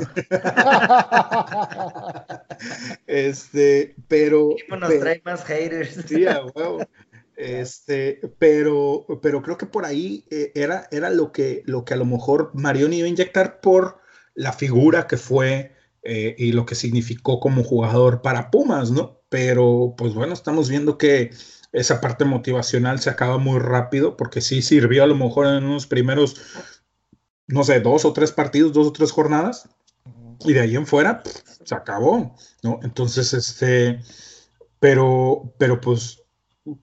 este, pero. nos trae más haters. Sí, a huevo. Este, pero, pero creo que por ahí eh, era, era lo, que, lo que a lo mejor Marioni iba a inyectar por la figura que fue eh, y lo que significó como jugador para Pumas, ¿no? Pero pues bueno, estamos viendo que esa parte motivacional se acaba muy rápido porque sí sirvió a lo mejor en unos primeros, no sé, dos o tres partidos, dos o tres jornadas y de ahí en fuera se acabó, ¿no? Entonces, este, pero, pero pues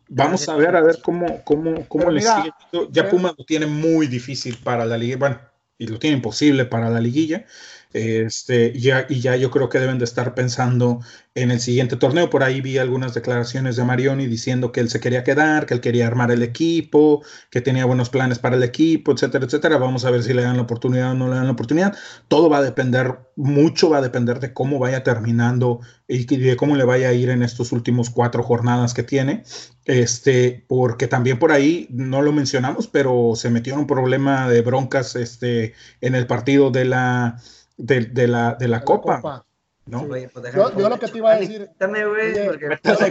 Vamos a ver, a ver cómo, cómo, cómo le sigue. Ya Pumas lo tiene muy difícil para la liga, bueno, y lo tiene imposible para la liguilla. Este, ya, y ya yo creo que deben de estar pensando en el siguiente torneo. Por ahí vi algunas declaraciones de Marioni diciendo que él se quería quedar, que él quería armar el equipo, que tenía buenos planes para el equipo, etcétera, etcétera. Vamos a ver si le dan la oportunidad o no le dan la oportunidad. Todo va a depender, mucho va a depender de cómo vaya terminando y de cómo le vaya a ir en estos últimos cuatro jornadas que tiene. Este, porque también por ahí no lo mencionamos, pero se metió en un problema de broncas este, en el partido de la de, de, la, de la Copa. ¿no? Pues yo, lo que te iba a decir.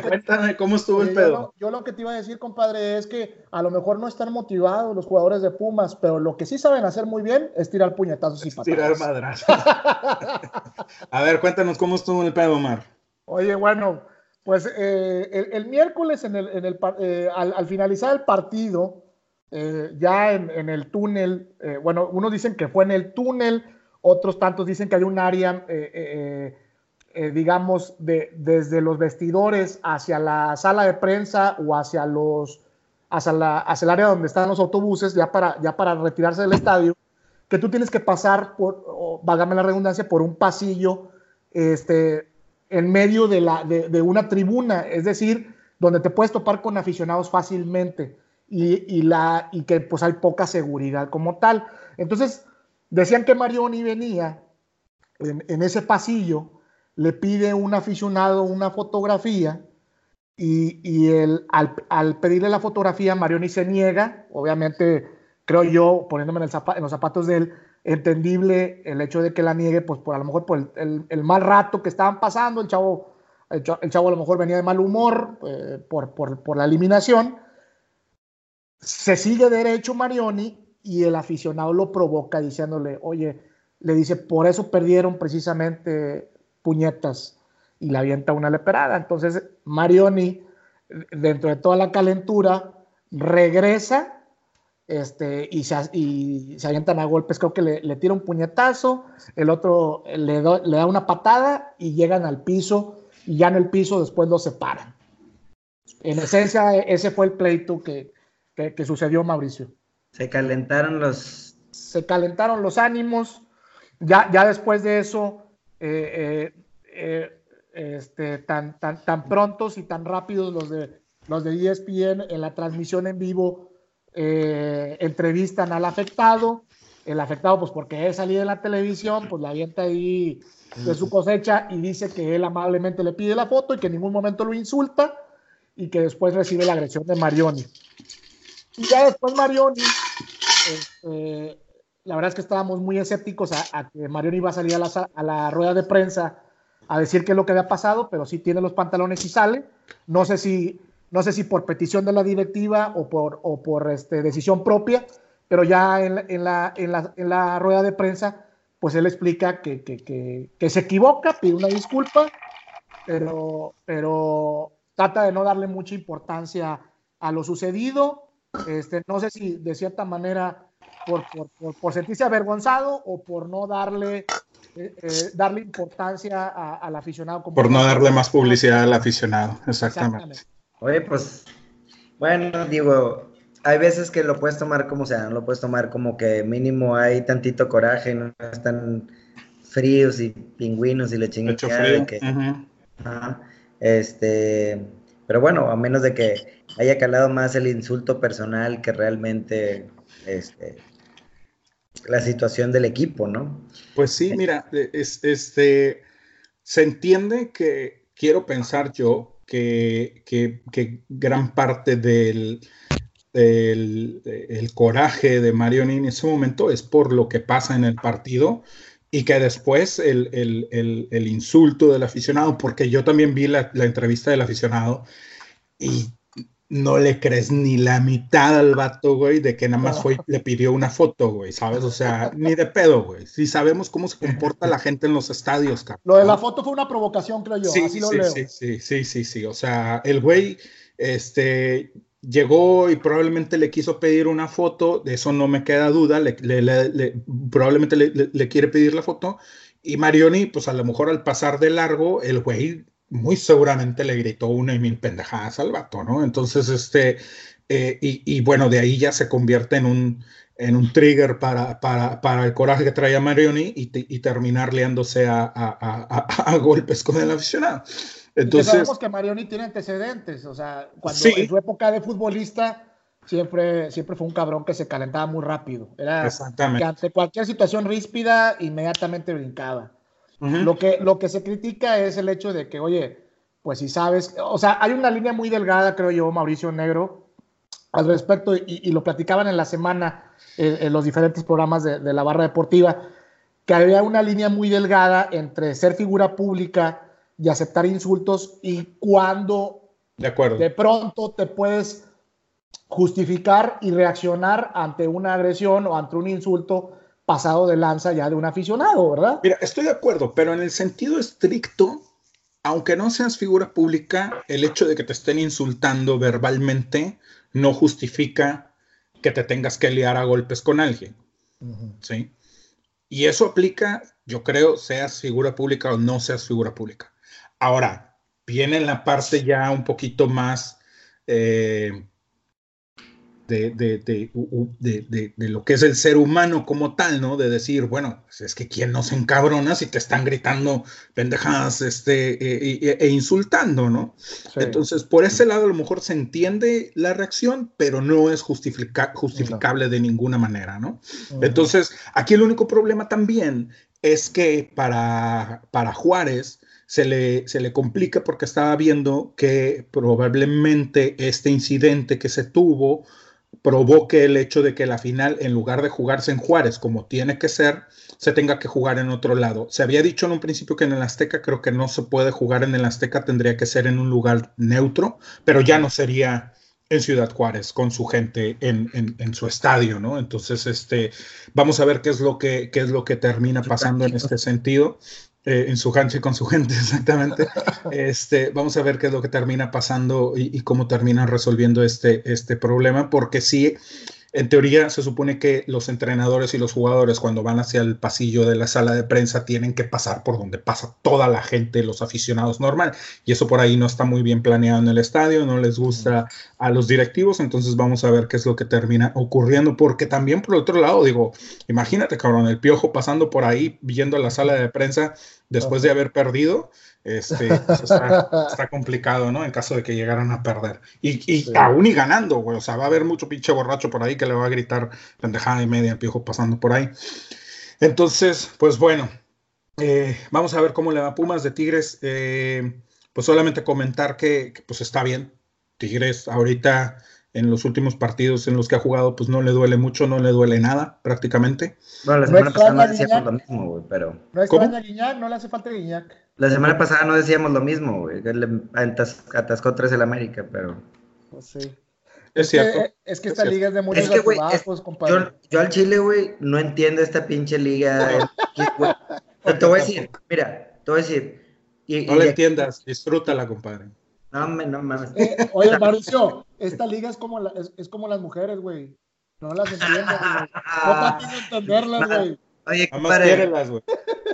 Cuéntame, cómo estuvo el pedo. Yo, lo que te iba a decir, compadre, es que a lo mejor no están motivados los jugadores de Pumas, pero lo que sí saben hacer muy bien es tirar puñetazos y patadas. Tirar madrazos. [LAUGHS] a ver, cuéntanos cómo estuvo el pedo, Omar. Oye, bueno, pues eh, el, miércoles, en el, en el eh, al, finalizar el partido, eh, ya en, en, el túnel, bueno, unos dicen que fue en el túnel otros tantos dicen que hay un área, eh, eh, eh, digamos, de, desde los vestidores hacia la sala de prensa o hacia, los, hacia, la, hacia el área donde están los autobuses, ya para, ya para retirarse del estadio, que tú tienes que pasar, por, o, vágame la redundancia, por un pasillo este, en medio de, la, de, de, una tribuna, es decir, donde te puedes topar con aficionados fácilmente y, y, la, y que pues hay poca seguridad como tal. Entonces, Decían que Marioni venía en, ese pasillo, le pide un aficionado una fotografía y, al, pedirle la fotografía, Marioni se niega, obviamente, creo yo, poniéndome en, los zapatos de él, entendible el hecho de que la niegue, pues por a lo mejor por el, mal rato que estaban pasando, el chavo, el chavo, a lo mejor venía de mal humor eh, por, por la eliminación. Se sigue derecho Marioni y el aficionado lo provoca diciéndole, oye, le dice, por eso perdieron precisamente puñetas y le avienta una leperada. Entonces Marioni, dentro de toda la calentura, regresa este, y, se, y se avientan a golpes, creo que le, tira un puñetazo, el otro le, le, da una patada y llegan al piso y ya en el piso después lo separan. en esencia, ese fue el pleito que, que, sucedió, Mauricio. Se calentaron los... Se calentaron los ánimos. Ya, ya después de eso, eh, eh, este, tan, tan, tan prontos y tan rápidos los de, los de ESPN en la transmisión en vivo entrevistan al afectado. El afectado, pues porque es salido en la televisión, pues la avienta ahí de su cosecha y dice que él amablemente le pide la foto y que en ningún momento lo insulta y que después recibe la agresión de Marioni. Y ya después Marioni, este, la verdad es que estábamos muy escépticos a, que Marioni iba a salir a la, a la, rueda de prensa a decir qué es lo que había pasado, pero sí tiene los pantalones y sale. No sé si, no sé si por petición de la directiva o por, o por este, decisión propia, pero ya en, en, la, en, la, en la rueda de prensa pues él explica que, que, que, que, se equivoca, pide una disculpa, pero, pero trata de no darle mucha importancia a lo sucedido. Este, no sé si de cierta manera por, por, por, sentirse avergonzado o por no darle, eh, eh, darle importancia al aficionado. por no darle más publicidad al aficionado, exactamente. Oye, pues, bueno, digo, hay veces que lo puedes tomar como sea, no lo puedes tomar como que mínimo hay tantito coraje, no están fríos y pingüinos y le chingan. Que, este, pero bueno, a menos de que haya calado más el insulto personal que realmente este, la situación del equipo, ¿no? Pues sí, mira, este, se entiende que quiero pensar yo que, que gran parte del el, coraje de Marioni en ese momento es por lo que pasa en el partido y que después el, el insulto del aficionado, porque yo también vi la, entrevista del aficionado y no le crees ni la mitad al vato, güey, de que nada más fue, le pidió una foto, güey, ¿sabes? O sea, ni de pedo, güey. Si sabemos cómo se comporta la gente en los estadios, cabrón. Lo de la foto fue una provocación, creo yo. Sí, Así lo leo. sí, sí, sí, sí, sí. O sea, el güey, este, llegó y probablemente le quiso pedir una foto, de eso no me queda duda, le, probablemente le, quiere pedir la foto, y Marioni, pues a lo mejor al pasar de largo, el güey muy seguramente le gritó una y mil pendejadas al vato, ¿no? Entonces, este, eh, y, bueno, de ahí ya se convierte en un, en un trigger para, para, el coraje que traía Marioni y, terminar liándose a, a golpes con el aficionado. Entonces, sabemos que Marioni tiene antecedentes, o sea, cuando en su época de futbolista siempre, siempre fue un cabrón que se calentaba muy rápido. Era que ante cualquier situación ríspida inmediatamente brincaba. lo, que, lo que se critica es el hecho de que, oye, pues si sabes, o sea, hay una línea muy delgada, creo yo, Mauricio Negro, al respecto, y, lo platicaban en la semana en, los diferentes programas de, de la barra deportiva, que había una línea muy delgada entre ser figura pública y aceptar insultos y cuando de, acuerdo. de pronto te puedes justificar y reaccionar ante una agresión o ante un insulto pasado de lanza ya de un aficionado, ¿verdad? Mira, estoy de acuerdo, pero en el sentido estricto, aunque no seas figura pública, el hecho de que te estén insultando verbalmente no justifica que te tengas que liar a golpes con alguien. ¿Sí? Y eso aplica, yo creo, seas figura pública o no seas figura pública. Ahora, viene la parte ya un poquito más eh, de, de, lo que es el ser humano como tal, ¿no? De decir, bueno, pues es que quién no se encabrona si te están gritando pendejadas este, e, e, e insultando, ¿no? Entonces, por ese lado a lo mejor se entiende la reacción, pero no es justificable de ninguna manera, ¿no? Entonces, aquí el único problema también es que para, para Juárez, se le, se le complica porque estaba viendo que probablemente este incidente que se tuvo provoque el hecho de que la final, en lugar de jugarse en Juárez como tiene que ser, se tenga que jugar en otro lado. Se había dicho en un principio que en el Azteca creo que no se puede jugar en el Azteca, tendría que ser en un lugar neutro, pero ya no sería en Ciudad Juárez con su gente en, en, su estadio, ¿no? Entonces, este, vamos a ver qué es lo que, qué es lo que termina pasando en este sentido. Eh, en su cancha y con su [LAUGHS] gente, exactamente. Este, vamos a ver qué es lo que termina pasando y, cómo terminan resolviendo este, este problema, porque sí, en teoría se supone que los entrenadores y los jugadores cuando van hacia el pasillo de la sala de prensa tienen que pasar por donde pasa toda la gente, los aficionados normal. Y eso por ahí no está muy bien planeado en el estadio, no les gusta a los directivos, entonces vamos a ver qué es lo que termina ocurriendo, porque también por otro lado, digo, imagínate cabrón, el piojo pasando por ahí viendo la sala de prensa después de haber perdido este, pues, [LAUGHS] está, complicado, ¿no? En caso de que llegaran a perder. Y, aún y ganando, güey. O sea, va a haber mucho pinche borracho por ahí que le va a gritar pendejada y media al piojo pasando por ahí. Entonces, pues bueno, eh, vamos a ver cómo le va Pumas de Tigres. Eh, pues solamente comentar que, pues está bien. Tigres ahorita en los últimos partidos en los que ha jugado, pues no le duele mucho, no le duele nada prácticamente. Bueno, la semana pasada no lo mismo, güey, pero... No extraña Guiñac, no le hace falta Guiñac. La semana pasada no decíamos lo mismo, güey, atascó tres el América, pero... Pues sí. Es, cierto. es que esta liga es de muchos es que, compadre. Yo, al Chile, güey, no entiendo esta pinche liga. [LAUGHS] te voy a decir, mira, te voy a decir... no la entiendas, disfrútala, compadre. No, no mames. Eh, oye, [LAUGHS] Mauricio, esta liga es como, la, es, es como las mujeres, güey. No las entiendo, güey. [LAUGHS] No que entenderlas, güey. Oye, compadre,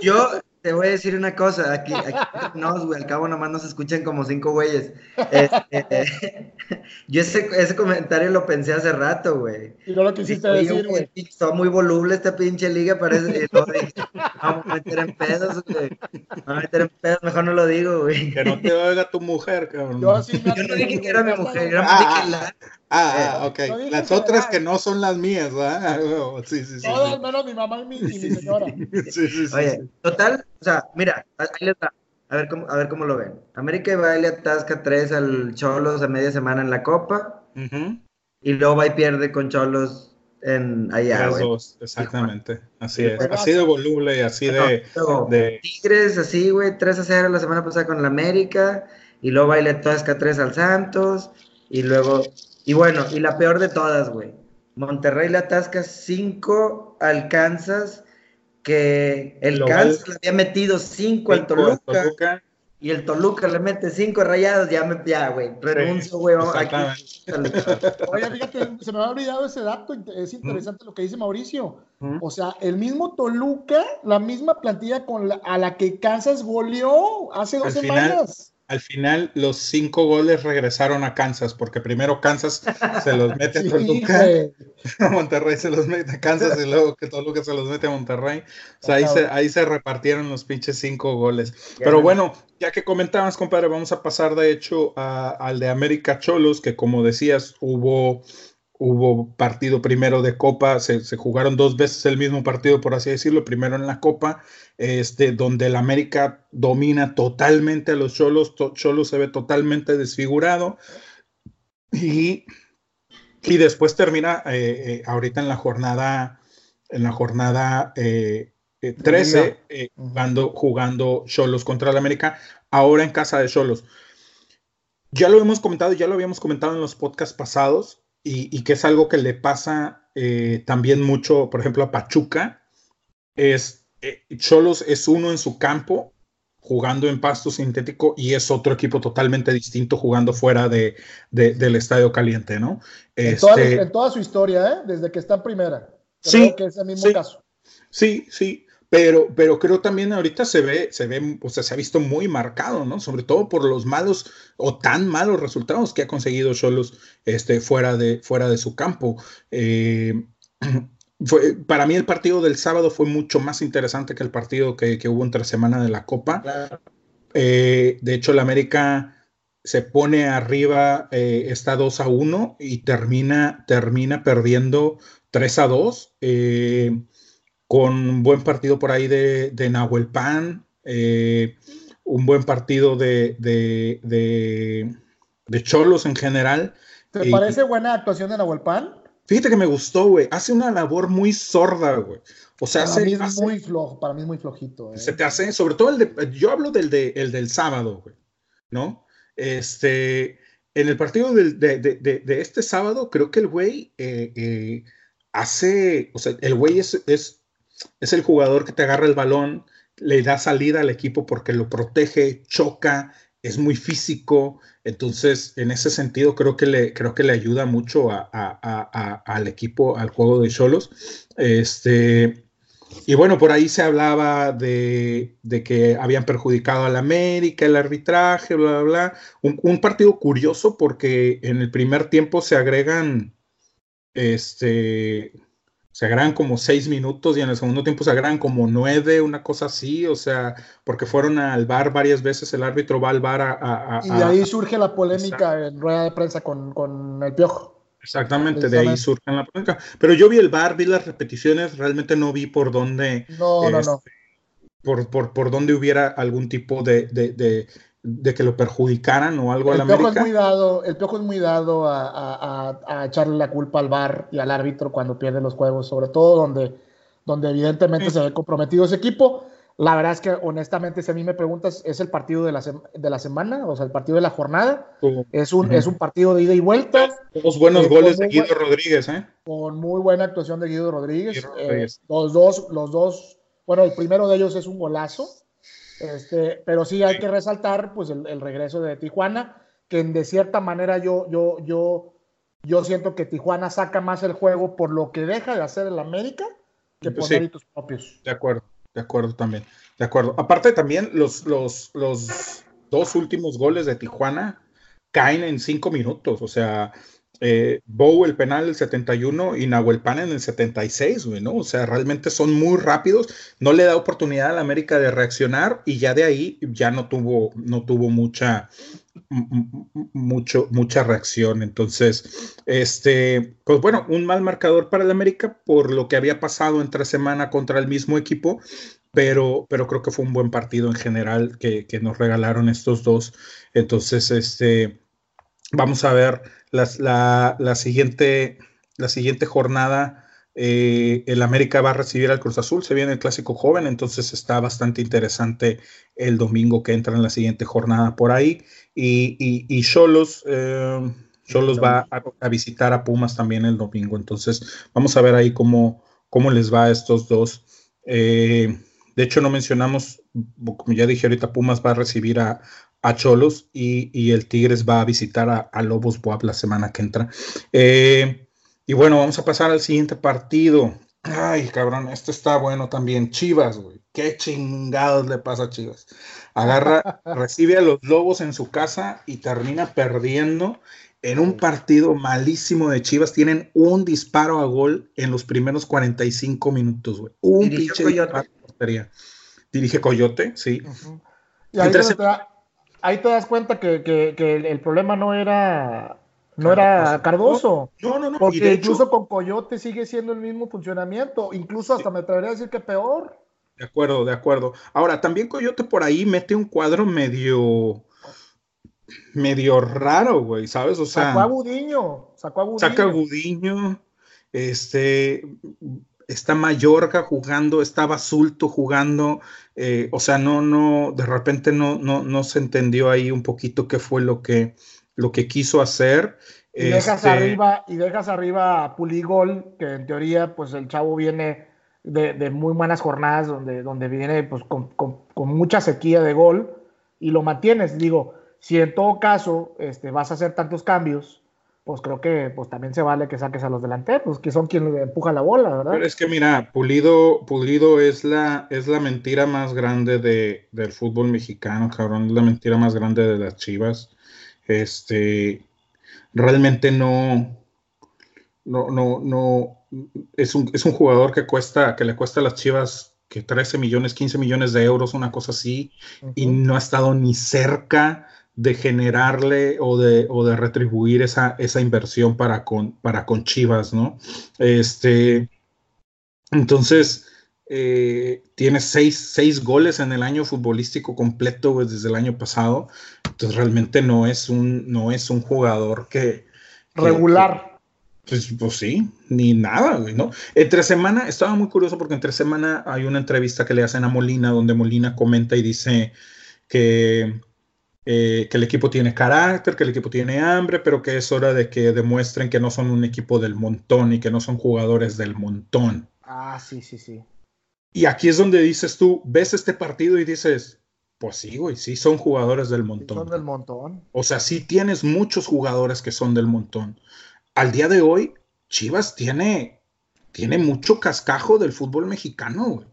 yo te voy a decir una cosa, aquí, [LAUGHS] no, güey, al cabo nomás nos escuchan como cinco güeyes. Este, [LAUGHS] yo ese, ese, comentario lo pensé hace rato, güey. Y no lo quisiste decir, güey. Está muy voluble esta pinche liga, parece. No, vamos a meter en pedos, güey. Vamos a meter en pedos, mejor no lo digo, güey. Que no te oiga tu mujer, cabrón. Yo, sí yo no dije que era mi mujer, yo ah, dije la... Ah, ah, ok. Las otras que no son las mías, ¿verdad? Sí, sí, sí. Todas menos mi mamá y mi, y mi señora. [LAUGHS] Sí, sí, sí. Oye, total, o sea, mira, ahí les da. A ver cómo, a ver cómo lo ven. América va y le atasca 3 al Cholos a media semana en la Copa. Y luego va y pierde con Cholos en allá. Dos, exactamente. Así es. Así de voluble y así de, de, Tigres, así, güey. 3 a 0 la semana pasada con la América. Y luego va y le atasca 3 al Santos. Y luego. Y bueno, y la peor de todas, güey. Monterrey le atasca 5 al Kansas que el Kansas le había metido cinco, al Toluca, y el Toluca le mete cinco rayados, ya me, ya, güey, renuncio, güey. [LAUGHS] Oye, fíjate, se me había olvidado ese dato, es interesante lo que dice Mauricio. O sea, el mismo Toluca, la misma plantilla con a la que Kansas goleó hace dos semanas al final los cinco goles regresaron a Kansas, porque primero Kansas se los mete a Toluca, [LAUGHS] a Monterrey se los mete a Kansas y luego que Toluca se los mete a Monterrey. O sea, ahí se, ahí se repartieron los pinches cinco goles. Pero bueno, ya que comentabas, compadre, vamos a pasar de hecho al de América Cholos, que como decías, hubo hubo partido primero de Copa, se, jugaron dos veces el mismo partido, por así decirlo, primero en la Copa, este, donde el América domina totalmente a los Cholos, Cholos se ve totalmente desfigurado, y, y después termina eh, eh, ahorita en la jornada, en la jornada 13, eh, jugando, jugando Cholos contra el América, ahora en casa de Cholos. Ya lo hemos comentado, ya lo habíamos comentado en los podcasts pasados, y, que es algo que le pasa eh, también mucho, por ejemplo, a Pachuca, es eh, Cholos es uno en su campo jugando en pasto sintético y es otro equipo totalmente distinto jugando fuera de, del estadio caliente, ¿no? En, toda, este en, toda, su historia, ¿eh? desde que está en primera. sí, que es el mismo caso. Sí, sí. Pero, pero creo también ahorita se ve, se ve, o sea, se ha visto muy marcado, ¿no? Sobre todo por los malos o tan malos resultados que ha conseguido Cholos este, fuera, de, fuera de su campo. Eh, [CLEARS THROAT] fue, para mí el partido del sábado fue mucho más interesante que el partido que, hubo entre semana de la Copa. Eh, de hecho, el América se pone arriba, eh, está 2 a 1 y termina, termina perdiendo 3 a 2 con un buen partido por ahí de, de Nahuel Pan, eh, un buen partido de, de, Cholos en general. ¿Te parece buena actuación de Nahuel Pan? Fíjate que me gustó, güey. Hace una labor muy sorda, güey. O sea, para mí es muy flojo, para mí es muy flojito. ¿eh? Se te hace, sobre todo el de, yo hablo del, de, el del sábado, güey, ¿no? Este, en el partido del, de, de, este sábado, creo que el güey eh, hace, o sea, el güey es, es es el jugador que te agarra el balón, le da salida al equipo porque lo protege, choca, es muy físico, entonces en ese sentido creo que le, creo que le ayuda mucho al equipo, al juego de Cholos. Este, y bueno, por ahí se hablaba de, que habían perjudicado al América, el arbitraje, bla, bla, bla. Un, partido curioso porque en el primer tiempo se agregan, este, se agregan como seis minutos y en el segundo tiempo se agregan como nueve, una cosa así, o sea, porque fueron al bar varias veces, el árbitro va al bar a... y de ahí surge la polémica en rueda de prensa con, con el Piojo. Exactamente, de ahí surge la polémica. Pero yo vi el bar, vi las repeticiones, realmente no vi por dónde... No, no, no. Este, por, por, por dónde hubiera algún tipo de, de, de, que lo perjudicaran o algo el a la América. Es muy dado, el Piojo es muy dado a, a, a, echarle la culpa al bar y al árbitro cuando pierde los juegos, sobre todo donde, donde evidentemente se ve comprometido ese equipo. La verdad es que, honestamente, si a mí me preguntas, es el partido de la, de la semana, o sea, el partido de la jornada. Es un, es un partido de ida y vuelta. Dos buenos eh, goles de Guido Rodríguez, ¿eh? Con muy buena actuación de Guido Rodríguez. Eh, los, dos, los dos, bueno, el primero de ellos es un golazo. Este, pero sí hay que resaltar pues, el, regreso de Tijuana, que de cierta manera yo, yo, yo, yo siento que Tijuana saca más el juego por lo que deja de hacer el América que por méritos propios. De acuerdo. De acuerdo también, de acuerdo. Aparte también los, los, los dos últimos goles de Tijuana caen en cinco minutos, o sea, eh, Bow el penal el 71 y Nahuel Pan en el 76, güey, ¿no? O sea, realmente son muy rápidos, no le da oportunidad a la América de reaccionar y ya de ahí ya no tuvo, no tuvo mucha, mucho, mucha reacción. Entonces, este, pues bueno, un mal marcador para el América por lo que había pasado entre semana contra el mismo equipo, pero, pero creo que fue un buen partido en general que, nos regalaron estos dos. Entonces, este, vamos a ver la, la, siguiente, la siguiente jornada. Eh, el América va a recibir al Cruz Azul, se viene el clásico joven, entonces está bastante interesante el domingo que entra en la siguiente jornada por ahí. Y, y, Cholos, eh, va a, visitar a Pumas también el domingo. Entonces, vamos a ver ahí cómo, cómo les va a estos dos. Eh, de hecho, no mencionamos, como ya dije ahorita, Pumas va a recibir a, Cholos y, el Tigres va a visitar a, Lobos Boab la semana que entra. Eh, y bueno, vamos a pasar al siguiente partido. Ay, cabrón, este está bueno también. Chivas, güey. Qué chingados le pasa a Chivas. Agarra, [LAUGHS] recibe a los Lobos en su casa y termina perdiendo en un partido malísimo de Chivas. Tienen un disparo a gol en los primeros 45 minutos, güey. Un pinche disparo Dirige Coyote, sí. y ahí, te das cuenta que, el problema no era no era Cardoso. No, no, no. Porque incluso con Coyote sigue siendo el mismo funcionamiento. Incluso hasta me atrevería a decir que peor. De acuerdo, de acuerdo. Ahora, también Coyote por ahí mete un cuadro medio. medio raro, güey, ¿sabes? O sea. Sacó a Gudiño. Sacó a Gudiño. Saca a Gudiño. Este. Está Mallorca jugando, está Basulto jugando. Eh, o sea, no, no, de repente no, no, no se entendió ahí un poquito qué fue lo que lo que quiso hacer. Y dejas este, arriba, y dejas arriba a Puligol, que en teoría, pues el chavo viene de, muy buenas jornadas, donde, donde viene pues, con, mucha sequía de gol, y lo mantienes. Digo, si en todo caso este, vas a hacer tantos cambios, pues creo que pues también se vale que saques a los delanteros, que son quienes empujan la bola, ¿verdad? Pero es que mira, Pulido, Pulido es la, es la mentira más grande de, del fútbol mexicano, cabrón, es la mentira más grande de las Chivas. Este, realmente no, no, no, no, es un, es un jugador que cuesta, que le cuesta a las Chivas que 13 millones, 15 millones de euros, una cosa así, y no ha estado ni cerca de generarle o de, o de retribuir esa, esa inversión para con, para con Chivas, ¿no? Este, entonces, eh, tiene seis, goles en el año futbolístico completo desde el año pasado. Entonces realmente no es un, no es un jugador que... Regular. pues, pues, sí, ni nada, ¿no? Entre semana, estaba muy curioso porque entre semana hay una entrevista que le hacen a Molina donde Molina comenta y dice que, eh, que el equipo tiene carácter, que el equipo tiene hambre, pero que es hora de que demuestren que no son un equipo del montón y que no son jugadores del montón. Ah, sí, sí, sí. Y aquí es donde dices tú, ves este partido y dices, Pues sí, güey, sí son jugadores del montón. Son del montón. O sea, sí tienes muchos jugadores que son del montón. Al día de hoy, Chivas tiene, tiene mucho cascajo del fútbol mexicano, güey.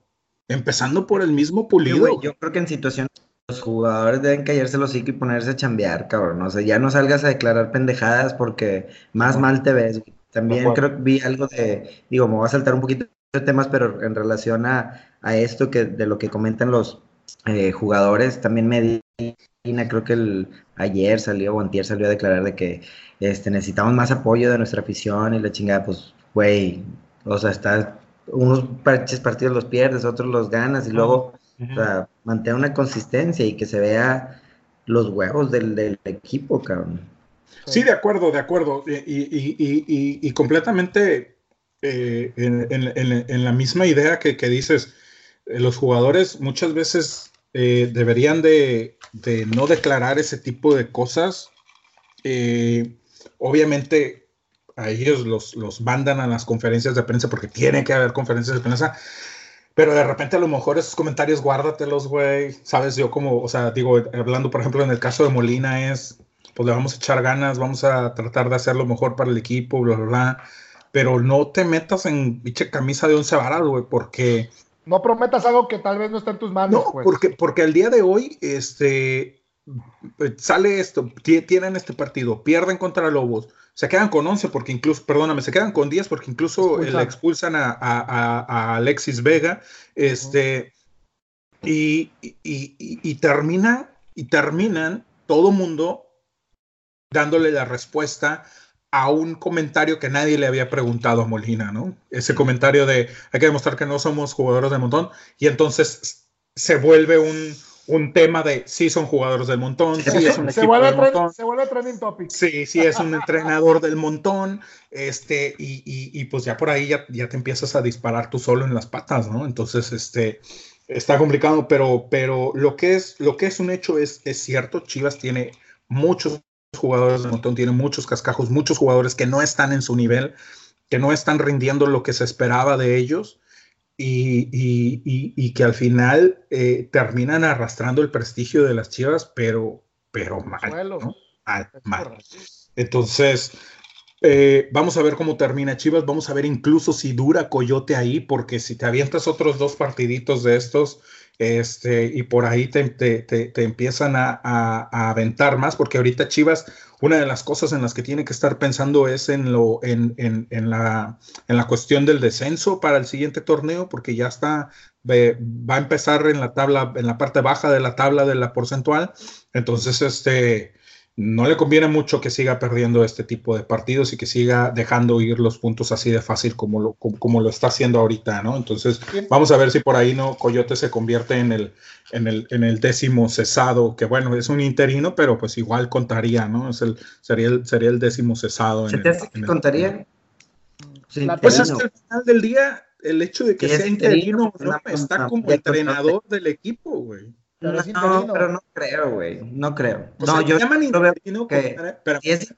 Empezando por el mismo pulido. yo creo que en situaciones los jugadores deben callarse los hocico y ponerse a chambear, cabrón. O sea, ya no salgas a declarar pendejadas porque más mal te ves. También creo que vi algo de, digo, me voy a saltar un poquito de temas, pero en relación a, esto que de lo que comentan los eh, jugadores, también Medina, creo que el, ayer salió o antier salió a declarar de que este, necesitamos más apoyo de nuestra afición y la chingada, pues, güey, o sea, está, unos partidos los pierdes, otros los ganas y luego o sea, mantener una consistencia y que se vea los huevos del, equipo, cabrón. Sí, de acuerdo, de acuerdo. Y, completamente eh, en, la misma idea que, dices, eh, los jugadores muchas veces eh, deberían de, no declarar ese tipo de cosas. obviamente a ellos los, los mandan a las conferencias de prensa porque tiene que haber conferencias de prensa, pero de repente a lo mejor esos comentarios guárdatelos, güey. Sabes, yo como, o sea, digo, hablando por ejemplo en el caso de Molina es, pues le vamos a echar ganas, vamos a tratar de hacer lo mejor para el equipo, bla, bla, bla. Pero no te metas en pinche camisa de once varas, güey, porque... No prometas algo que tal vez no esté en tus manos, No, pues. porque, porque el día de hoy, este, sale esto, tienen este partido, pierden contra Lobos, se quedan con 11 porque incluso, perdóname, se quedan con 10 porque incluso le expulsan a, Alexis Vega, este, y, y, termina, y terminan todo mundo dándole la respuesta a un comentario que nadie le había preguntado a Molina, ¿no? Ese comentario de hay que demostrar que no somos jugadores de montón y entonces se vuelve un, un tema de sí son jugadores del montón, sí es un se vuelve del montón. Se vuelve trending topic. Sí, sí es un entrenador del montón, este, y, y, pues ya por ahí ya, ya, te empiezas a disparar tú solo en las patas, ¿no? Entonces, este, está complicado, pero, pero lo, que es, lo que es un hecho es, es cierto, Chivas tiene muchos jugadores del montón, tiene muchos cascajos, muchos jugadores que no están en su nivel, que no están rindiendo lo que se esperaba de ellos y, que al final eh, terminan arrastrando el prestigio de las Chivas, pero, pero mal, ¿no? mal, Entonces, eh, vamos a ver cómo termina Chivas, vamos a ver incluso si dura Coyote ahí, porque si te avientas otros dos partiditos de estos, este, y por ahí te, te, empiezan a, a, aventar más, porque ahorita Chivas una de las cosas en las que tiene que estar pensando es en, lo, en, en, en, la, en la cuestión del descenso para el siguiente torneo, porque ya está, va a empezar en la tabla, en la parte baja de la tabla de la porcentual. Entonces, este, no le conviene mucho que siga perdiendo este tipo de partidos y que siga dejando ir los puntos así de fácil como lo, como, lo está haciendo ahorita, ¿no? Entonces, vamos a ver si por ahí no Coyote se convierte en el, en el, en el décimo cesado, que bueno, es un interino, pero pues igual contaría, ¿no? Es el, sería, el, sería el décimo cesado. ¿Se te hace que contaría? pues es que al final del día, el hecho de que sea interino, ¿no? está como entrenador del equipo, güey. No, pero no creo, güey. No creo. no, yo llaman interino que si, es,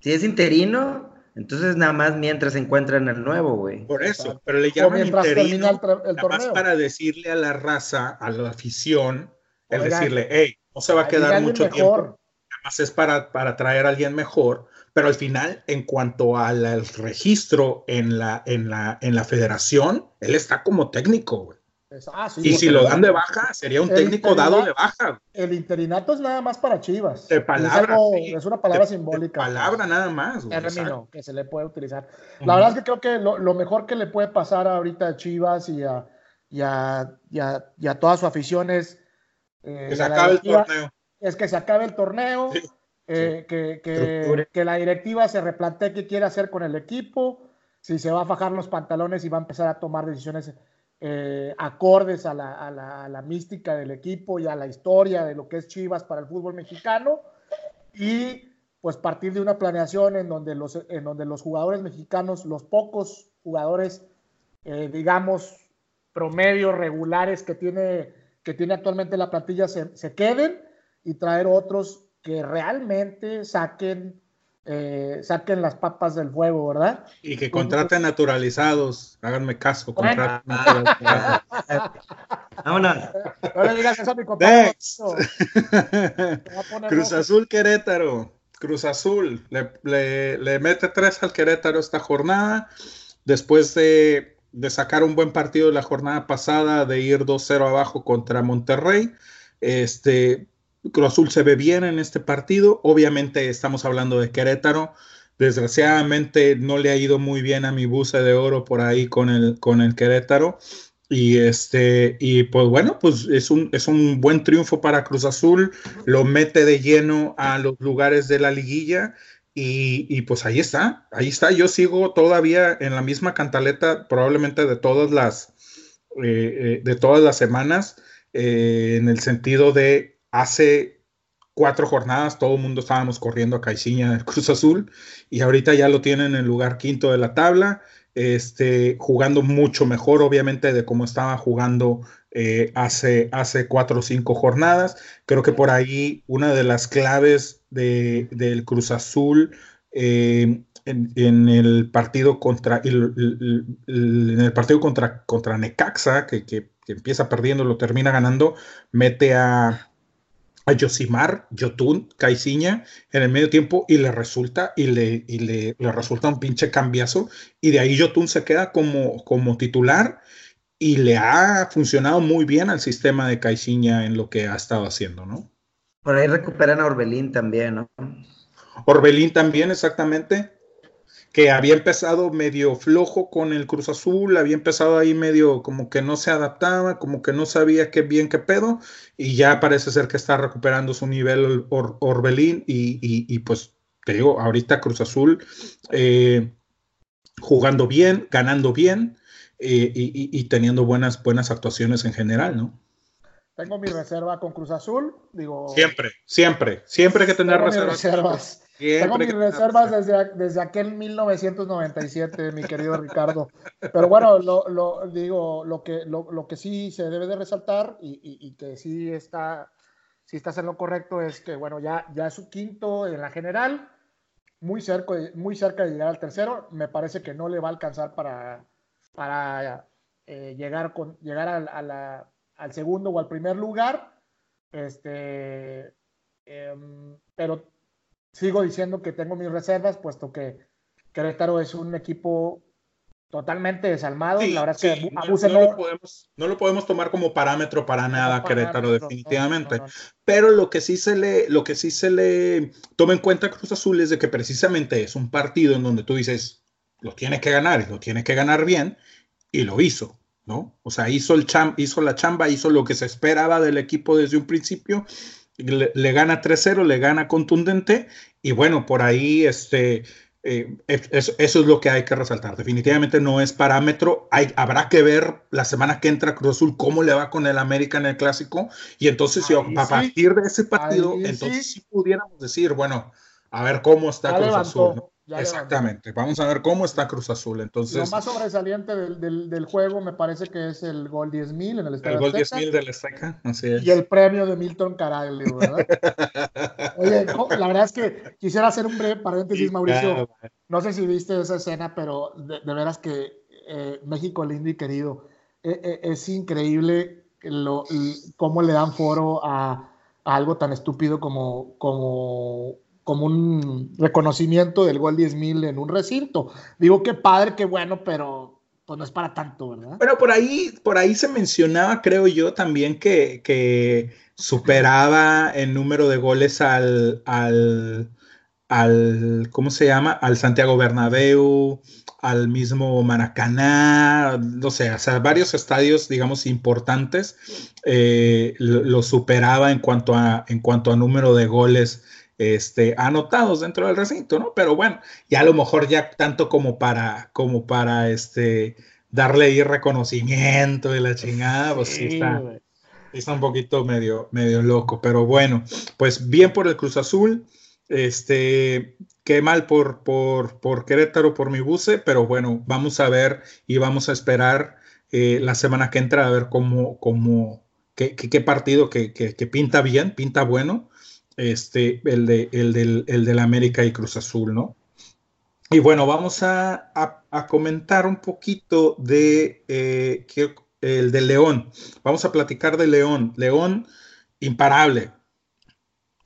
si es interino, entonces nada más mientras se encuentran el nuevo, güey. Por eso, pero le llaman interino el, nada más para decirle a la raza, a la afición, el decirle, hey, no se va a quedar mucho tiempo. Nada más es para, para traer a alguien mejor, pero al final, en cuanto al registro en la, en la, en la federación, él está como técnico, güey. Ah, y si lo dan de baja, sería un técnico dado de baja. El interinato es nada más para Chivas. De palabra. Es, una palabra simbólica. De palabra nada más. Término que se le puede utilizar. La verdad es que creo que lo, mejor que le puede pasar ahorita a Chivas y a, y a, toda su afición es. Eh, que se acabe el torneo. Es que se acabe el torneo. Eh, que, que la directiva se replantee qué quiere hacer con el equipo. Si se va a fajar los pantalones y va a empezar a tomar decisiones eh, acordes a la, mística del equipo y a la historia de lo que es Chivas para el fútbol mexicano. Y pues partir de una planeación en donde los, en donde los jugadores mexicanos, los pocos jugadores, eh, digamos, promedios regulares que tiene, que tiene actualmente la plantilla se, se queden y traer otros que realmente saquen eh, saquen las papas del fuego, ¿verdad? Y que contraten naturalizados, háganme caso, [LAUGHS] Vámonos. No le digas eso a mi compadre. Next. Cruz Azul Querétaro. Cruz Azul le, le- le mete tres al Querétaro esta jornada. Después de, de sacar un buen partido la jornada pasada, de ir 2-0 abajo contra Monterrey. Este, Cruz Azul se ve bien en este partido. Obviamente estamos hablando de Querétaro. Desgraciadamente no le ha ido muy bien a mi buce de oro por ahí con el, con el Querétaro. Y este, y pues bueno, pues es un, es un buen triunfo para Cruz Azul, lo mete de lleno a los lugares de la liguilla. Y, y pues ahí está, ahí está. Yo sigo todavía en la misma cantaleta, probablemente de todas las, eh, eh, de todas las semanas, eh, en el sentido de hace cuatro jornadas todo el mundo estábamos corriendo a Caixinha del Cruz Azul y ahorita ya lo tienen en el lugar quinto de la tabla, este, jugando mucho mejor obviamente de cómo estaba jugando eh, hace, hace cuatro o cinco jornadas. Creo que por ahí una de las claves de, del Cruz Azul eh, en, el partido contra en el partido contra, contra Necaxa, que, que empieza perdiendo, lo termina ganando, mete a a Yosimar, Yotun, Caiciña en el medio tiempo y le resulta y le, y le, le, resulta un pinche cambiazo y de ahí Yotun se queda como, como titular y le ha funcionado muy bien al sistema de Caiciña en lo que ha estado haciendo, ¿no? Por ahí recuperan a Orbelín también, ¿no? Orbelín también, exactamente que había empezado medio flojo con el Cruz Azul, había empezado ahí medio como que no se adaptaba, como que no sabía qué bien qué pedo, y ya parece ser que está recuperando su nivel Or Orbelín, y, y, y, pues te digo, ahorita Cruz Azul eh, jugando bien, ganando bien, eh, y, y, teniendo buenas, buenas actuaciones en general, ¿no? Tengo mi reserva con Cruz Azul, digo... Siempre, siempre, siempre hay que tener reservas. reservas. Tengo mis reservas desde, desde aquel 1997, mi querido Ricardo. Pero bueno, lo, lo digo, lo que, lo, lo, que sí se debe de resaltar y, y, y, que sí está, sí estás en lo correcto es que, bueno, ya, ya es su quinto en la general, muy cerca, muy cerca de llegar al tercero. Me parece que no le va a alcanzar para, para eh, llegar, con, llegar a, a la, al segundo o al primer lugar. Este, eh, pero sigo diciendo que tengo mis reservas, puesto que Querétaro es un equipo totalmente desalmado. Sí, la verdad sí, que no, no, lo podemos, no, lo podemos, tomar como parámetro para nada, no, Querétaro, parámetro, definitivamente. Pero lo que sí se le, lo que sí se le toma en cuenta a Cruz Azul es de que precisamente es un partido en donde tú dices, lo tiene que ganar y lo tiene que ganar bien, y lo hizo. ¿no? O sea, hizo, el cham hizo la chamba, hizo lo que se esperaba del equipo desde un principio, le, le gana 3-0, le gana contundente, y bueno, por ahí este, eh, eso, eso, es lo que hay que resaltar. Definitivamente no es parámetro, hay, habrá que ver la semana que entra Cruz Azul cómo le va con el América en el Clásico, y entonces si, a partir de ese partido, Ahí entonces sí. sí pudiéramos decir, bueno, a ver cómo está Ya Cruz levantó, Azul. ¿no? Ya Exactamente, vamos a ver cómo está Cruz Azul. Lo Entonces, más sobresaliente del, del, del juego me parece que es el gol 10.000 en el Estadio el gol Azteca 10.000 del Azteca, así es. y el premio de Milton Caraglio, ¿verdad? [LAUGHS] Oye, no, la verdad es que quisiera hacer un breve paréntesis, Mauricio. No sé si viste esa escena, pero de, de veras que eh, México lindo y querido. Eh, eh, es increíble lo, cómo le dan foro a, a algo tan estúpido como, como, como un reconocimiento del gol 10.000 en un recinto. Digo, qué padre, qué bueno, pero pues no es para tanto, ¿verdad? Bueno, por ahí, por ahí se mencionaba, creo yo, también que, que superaba el número de goles al, al, al, ¿cómo se llama? Al Santiago Bernabéu, al mismo Maracaná, no sé, o sea, varios estadios, digamos, importantes, eh, lo, lo, superaba en cuanto a, en cuanto a número de goles este, anotados dentro del recinto, ¿no? Pero bueno, ya a lo mejor ya tanto como para, como para, este, darle ahí reconocimiento y la chingada, pues sí, sí está, está, un poquito medio, medio loco, pero bueno, pues bien por el Cruz Azul, este, qué mal por, por, por Querétaro, por mi buce, pero bueno, vamos a ver y vamos a esperar eh, la semana que entra a ver cómo, cómo, qué, qué, qué partido que, que, que pinta bien, pinta bueno, este, el, de, el, del, el del América y Cruz Azul, ¿no? Y bueno, vamos a, a, a comentar un poquito de eh, el de León. Vamos a platicar de León. León, imparable.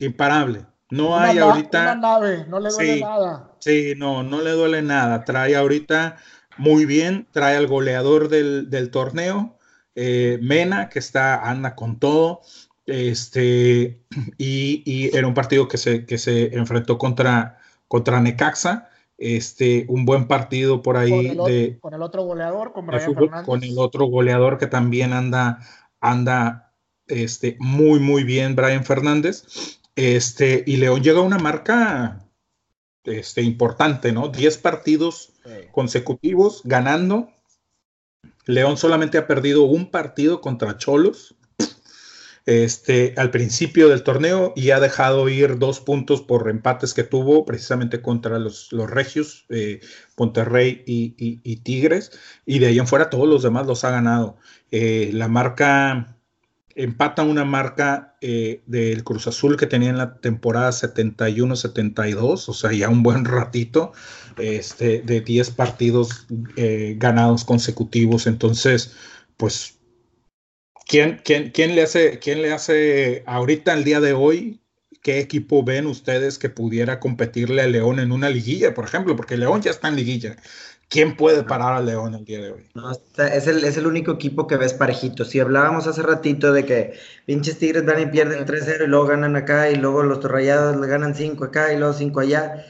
Imparable. No hay ahorita. nave, no le duele nada. Sí, no, no le duele nada. Trae ahorita muy bien, trae al goleador del, torneo, eh, Mena, que está, anda con todo. Este, y, era un partido que se, que se enfrentó contra, contra Necaxa. Este, un buen partido por ahí con el, de, con el otro goleador, con, con el otro goleador que también anda, anda este, muy, muy bien, Brian Fernández. Este, y León llega a una marca este, importante, ¿no? 10 partidos consecutivos ganando. León solamente ha perdido un partido contra Cholos este, al principio del torneo y ha dejado ir dos puntos por empates que tuvo precisamente contra los, los Regios, eh, Monterrey y, Tigres. Y de ahí en fuera todos los demás los ha ganado. Eh, la marca empata una marca eh, del Cruz Azul que tenía en la temporada 71-72, o sea, ya un buen ratito, este, de 10 partidos eh, ganados consecutivos. Entonces, pues, ¿quién, quién, quién, le hace, ¿quién le hace ahorita, el día de hoy, qué equipo ven ustedes que pudiera competirle a León en una liguilla, por ejemplo? Porque León ya está en liguilla. ¿Quién puede parar a León el día de hoy? No, es, el, es el único equipo que ves parejito. Si hablábamos hace ratito de que pinches Tigres van y pierden 3-0 y luego ganan acá y luego los Torrayados le ganan 5 acá y luego 5 allá.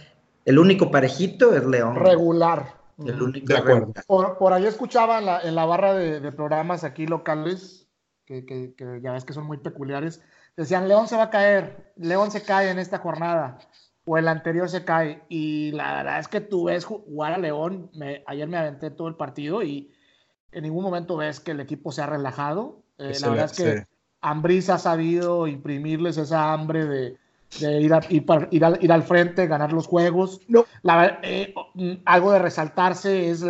El único parejito es León. Regular. El único de acuerdo. Por, ahí escuchaba en la, barra de, programas aquí locales, que, que, que ya ves que son muy peculiares, decían, León se va a caer, León se cae en esta jornada o el anterior se cae. Y la verdad es que tú ves jugar a León, ayer me aventé todo el partido y en ningún momento ves que el equipo se ha relajado. Eh, la verdad es que Ambriz ha sabido imprimirles esa hambre de, ir, ir, al, frente, ganar los juegos. No. Eh, algo de resaltarse es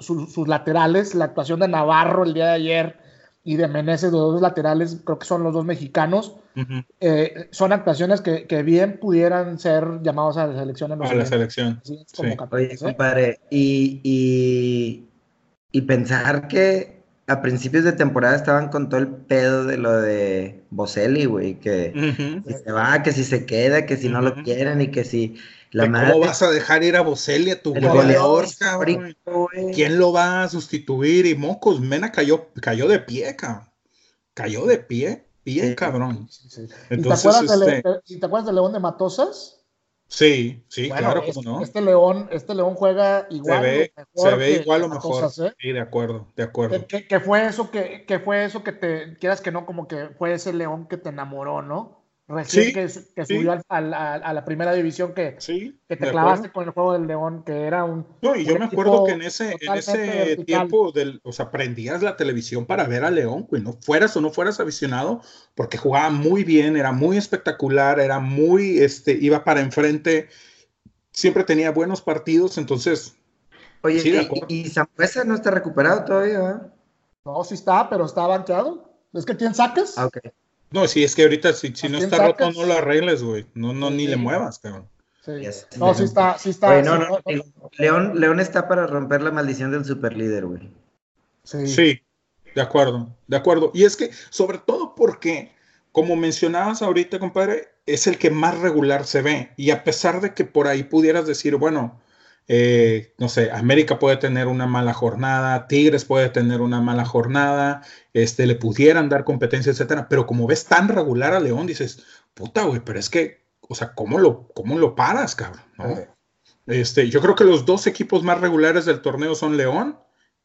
sus laterales, la actuación de Navarro el día de ayer y de Meneses, los dos laterales, creo que son los dos mexicanos. Eh, son actuaciones que, bien pudieran ser llamados a la selección. En a la selección. Sí, Oye, compadre, y, y, pensar que a principios de temporada estaban con todo el pedo de lo de Boselli, güey, que si se va, que si se queda, que si no lo quieren y que si ¿Cómo vas a dejar ir a Boselli a tu goleador, cabrón? ¿Quién lo va a sustituir? Y mocos, Mena cayó, cayó de pie, cabrón. Cayó de pie, bien cabrón. Entonces, ¿Y, te ¿Y te acuerdas de León de Matosas? Sí, sí, claro, este, no. Este León, este León juega igual. Se ve, se ve igual o mejor. ¿eh? Sí, de acuerdo, de acuerdo. Que, fue eso que, que fue eso que te quieras que no, como que fue ese León que te enamoró, ¿no? Recién que, subió a, la primera división que, que te clavaste con el juego del León, que era un... No, y yo me acuerdo que en ese, en ese tiempo, del, o sea, prendías la televisión para ver a León, güey, no fueras o no fueras aficionado, porque jugaba muy bien, era muy espectacular, era muy, este, iba para enfrente, siempre tenía buenos partidos, entonces... Oye, ¿y, y no está recuperado todavía? No, sí está, pero está banqueado. ¿Es que tiene saques? Ah, ok. No, si es que ahorita si, si no está roto, no lo arregles, güey. No, no, ni le muevas, cabrón. Sí. No, sí está, sí está. no, no, León, León está para romper la maldición del superlíder, güey. Sí. sí, de acuerdo, de acuerdo. Y es que, sobre todo porque, como mencionabas ahorita, compadre, es el que más regular se ve. Y a pesar de que por ahí pudieras decir, bueno, eh, no sé, América puede tener una mala jornada, Tigres puede tener una mala jornada, este, le pudieran dar competencia, etcétera, pero como ves tan regular a León, dices, puta, güey, pero es que, o sea, ¿cómo lo, cómo lo paras, cabrón? Este, yo creo que los dos equipos más regulares del torneo son León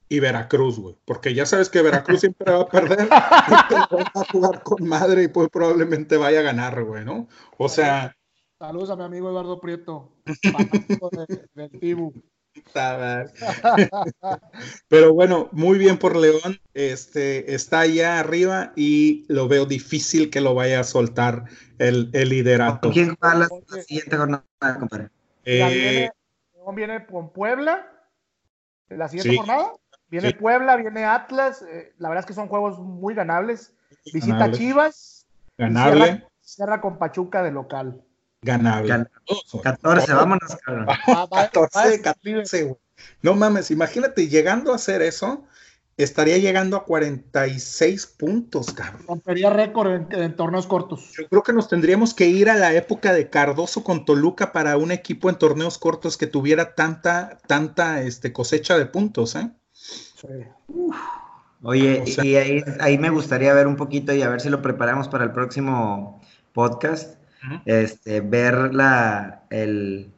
y Veracruz, güey, porque ya sabes que Veracruz siempre va a perder, [LAUGHS] va a jugar con madre y pues probablemente vaya a ganar, güey, ¿no? O sea, Saludos a mi amigo Eduardo Prieto, del Tibu. Pero bueno, muy bien por León. Este está allá arriba y lo veo difícil que lo vaya a soltar el, el liderato. ¿Quién va la, siguiente jornada, compadre? Eh, León viene con Puebla. La siguiente jornada. Viene Puebla, viene Atlas. Eh, la verdad es que son juegos muy ganables. Visita Chivas. Ganable. cierra con Pachuca de local ganable. 14, vámonos, cabrón. 14, 14, güey. No mames, imagínate llegando a hacer eso, estaría llegando a 46 puntos, cabrón. Rompería récord en, en, torneos cortos. Yo creo que nos tendríamos que ir a la época de Cardoso con Toluca para un equipo en torneos cortos que tuviera tanta, tanta este, cosecha de puntos, ¿eh? Sí. Oye, o sea, y ahí, ahí, me gustaría ver un poquito y a ver si lo preparamos para el próximo podcast. Uh -huh. Este, ver la, el,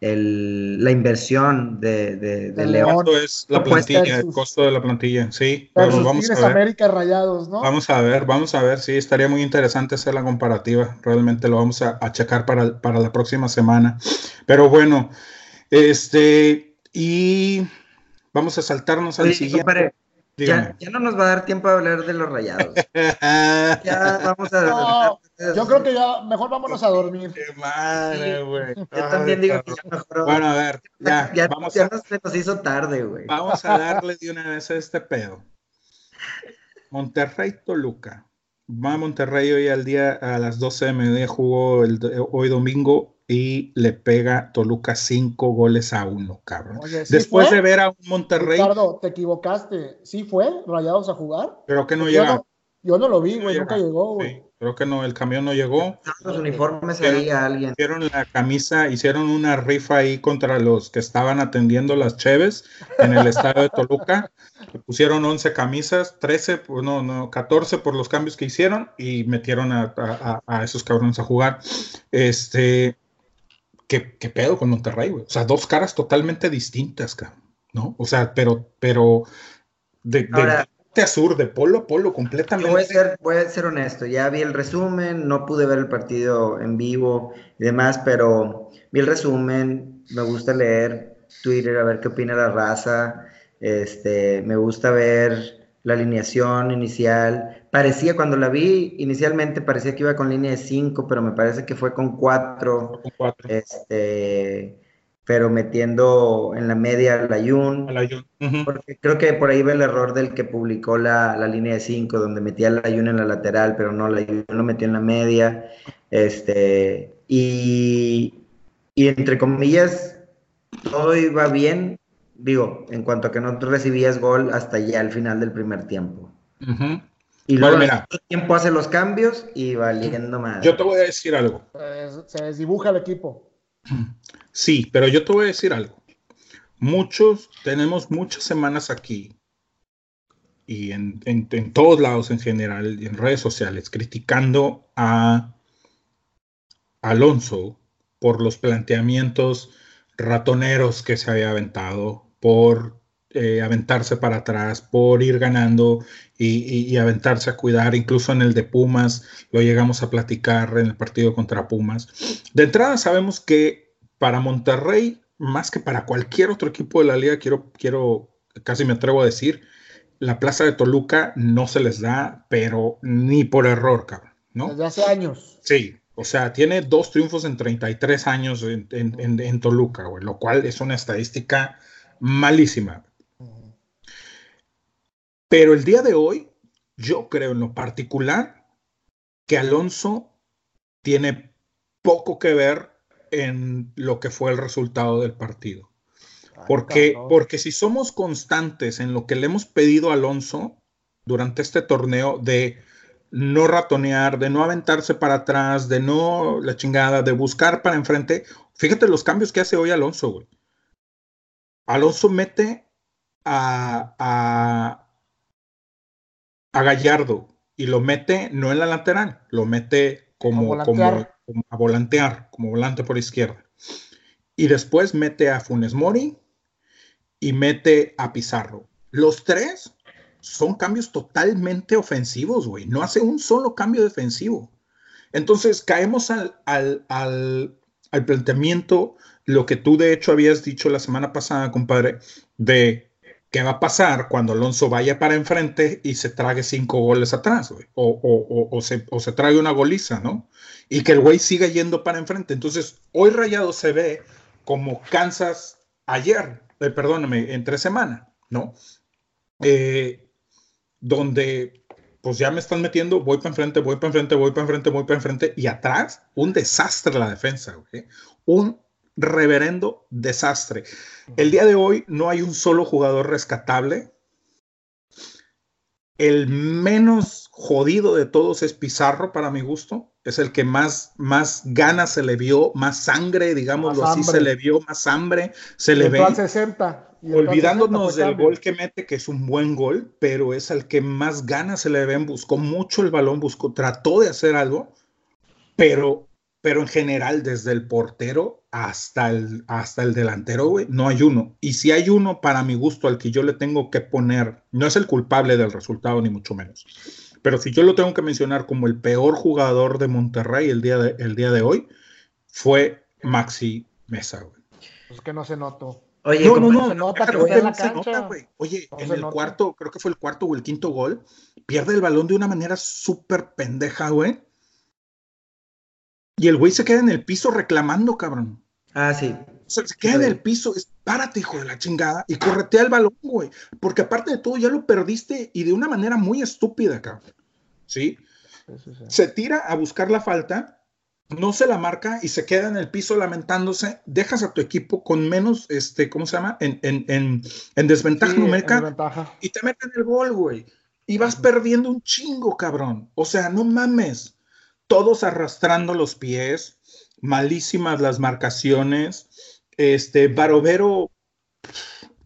el, la inversión de, de, de el León. Costo es la plantilla, el costo de la plantilla, sí. Pero vamos a ver. América Rayados, ¿no? Vamos a ver, vamos a ver, sí, estaría muy interesante hacer la comparativa. Realmente lo vamos a, a checar para, para la próxima semana. Pero bueno, este, y vamos a saltarnos al Oye, siguiente. Compadre, ya, ya, no nos va a dar tiempo a hablar de los rayados. [LAUGHS] ya vamos a. No, yo creo que ya mejor vámonos a dormir. Qué madre, güey. Sí, yo también digo que ya mejor. Bueno, a ver, ya. Ya, vamos ya a, nos, se nos hizo tarde, güey. vamos a [LAUGHS] darle de una vez a este pedo. Monterrey Toluca. Va a Monterrey hoy al día a las 12 de mediodía jugó el, hoy domingo y le pega Toluca cinco goles a uno, cabrón. Oye, ¿sí Después fue? de ver a un Monterrey, Ricardo, te equivocaste. ¿Sí fue Rayados a jugar? pero que no llega. no, yo no lo vi, güey, nunca llegó, güey. Sí, creo que no, el camión no llegó. Los uniformes ahí a alguien. Hicieron la camisa, hicieron una rifa ahí contra los que estaban atendiendo las Cheves en el estadio de Toluca. Le pusieron 11 camisas, 13, pues no, no, 14 por los cambios que hicieron y metieron a, a- a esos cabrones a jugar. Este, ¿qué, qué pedo con Monterrey, güey? O sea, dos caras totalmente distintas, cabrón, ¿no? O sea, pero, pero de, de Ahora- norte a sur, de polo a polo, completamente. voy a, ser, voy a ser honesto, ya vi el resumen, no pude ver el partido en vivo y demás, pero vi el resumen, me gusta leer Twitter, a ver qué opina la raza, este, me gusta ver la alineación inicial. Parecía, cuando la vi inicialmente, parecía que iba con línea de 5, pero me parece que fue con 4, Con cuatro. este, pero metiendo en la media la Jun. A la. Porque creo que por ahí va el error del que publicó la, la línea de 5, donde metía la Ayun en la lateral, pero no, la Ayun lo metió en la media. Este, y, y entre comillas, todo iba bien, digo, en cuanto a que no recibías gol hasta ya al final del primer tiempo. Ujú. Y Bueno, luego mira. el tiempo hace los cambios y valiendo más. Yo te voy a decir algo. Eh, se desdibuja el equipo. Sí, pero yo te voy a decir algo. Muchos, tenemos muchas semanas aquí y en, en- en todos lados en general en redes sociales criticando a Alonso por los planteamientos ratoneros que se había aventado, por eh, aventarse para atrás, por ir ganando y, y- y aventarse a cuidar, incluso en el de Pumas, lo llegamos a platicar en el partido contra Pumas. De entrada sabemos que para Monterrey, más que para cualquier otro equipo de la liga, quiero, quiero, casi me atrevo a decir, la plaza de Toluca no se les da, pero ni por error, cabrón, ¿no? Desde hace años. Sí, o sea, tiene dos triunfos en 33 años en, en- en- en Toluca, güey, lo cual es una estadística malísima. Pero el día de hoy, yo creo en lo particular que Alonso tiene poco que ver en lo que fue el resultado del partido. Porque, porque si somos constantes en lo que le hemos pedido a Alonso durante este torneo de no ratonear, de no aventarse para atrás, de no la chingada, de buscar para enfrente, fíjate los cambios que hace hoy Alonso, güey. Alonso mete a, a, a Gallardo y lo mete no en la lateral, lo mete como, A como a volantear, como volante por izquierda. Y después mete a Funes Mori y mete a Pizarro. Los tres son cambios totalmente ofensivos, güey. No hace un solo cambio defensivo. Entonces caemos al, al, al, al planteamiento, lo que tú de hecho habías dicho la semana pasada, compadre, de qué va a pasar cuando Alonso vaya para enfrente y se trague cinco goles atrás, güey. O, o, o, o se, o se trague una goliza, ¿no? Y que el güey siga yendo para enfrente. Entonces, hoy Rayado se ve como Kansas ayer, eh, perdóname, entre semana, ¿no? Eh, donde pues ya me están metiendo, voy para enfrente, voy para enfrente, voy para enfrente, voy para enfrente, y atrás un desastre la defensa, güey. Un reverendo desastre. El día de hoy no hay un solo jugador rescatable El menos jodido de todos es Pizarro, para mi gusto. Es el que más, más ganas se le vio, más sangre, digámoslo así, se le vio, más hambre se le ve. 60. Olvidándonos del gol que mete, que es un buen gol, pero es el que más ganas se le ven, buscó mucho el balón, buscó, trató de hacer algo, pero, pero en general, desde el portero hasta el, hasta el delantero, güey, no hay uno. Y si hay uno, para mi gusto, al que yo le tengo que poner, no es el culpable del resultado, ni mucho menos. Pero si yo lo tengo que mencionar como el peor jugador de Monterrey el día de, el día de hoy, fue Maxi Mesa, güey. Pues que no se notó. Oye, no, no, no, se nota que en la cancha. Oye, en el cuarto, creo que fue el cuarto o el quinto gol, pierde el balón de una manera súper pendeja, güey. Y el güey se queda en el piso reclamando, cabrón. Ah, sí. O sea, se queda en el piso, es, párate, hijo de la chingada, y corretea el balón, güey. Porque aparte de todo, ya lo perdiste y de una manera muy estúpida, cabrón. ¿Sí? Se tira a buscar la falta, no se la marca y se queda en el piso lamentándose. Dejas a tu equipo con menos, este, ¿cómo se llama? En, en, en, en desventaja numérica. Y te meten el gol, güey. Y vas perdiendo un chingo, cabrón. O sea, no mames. Todos arrastrando los pies, malísimas las marcaciones este, Barovero,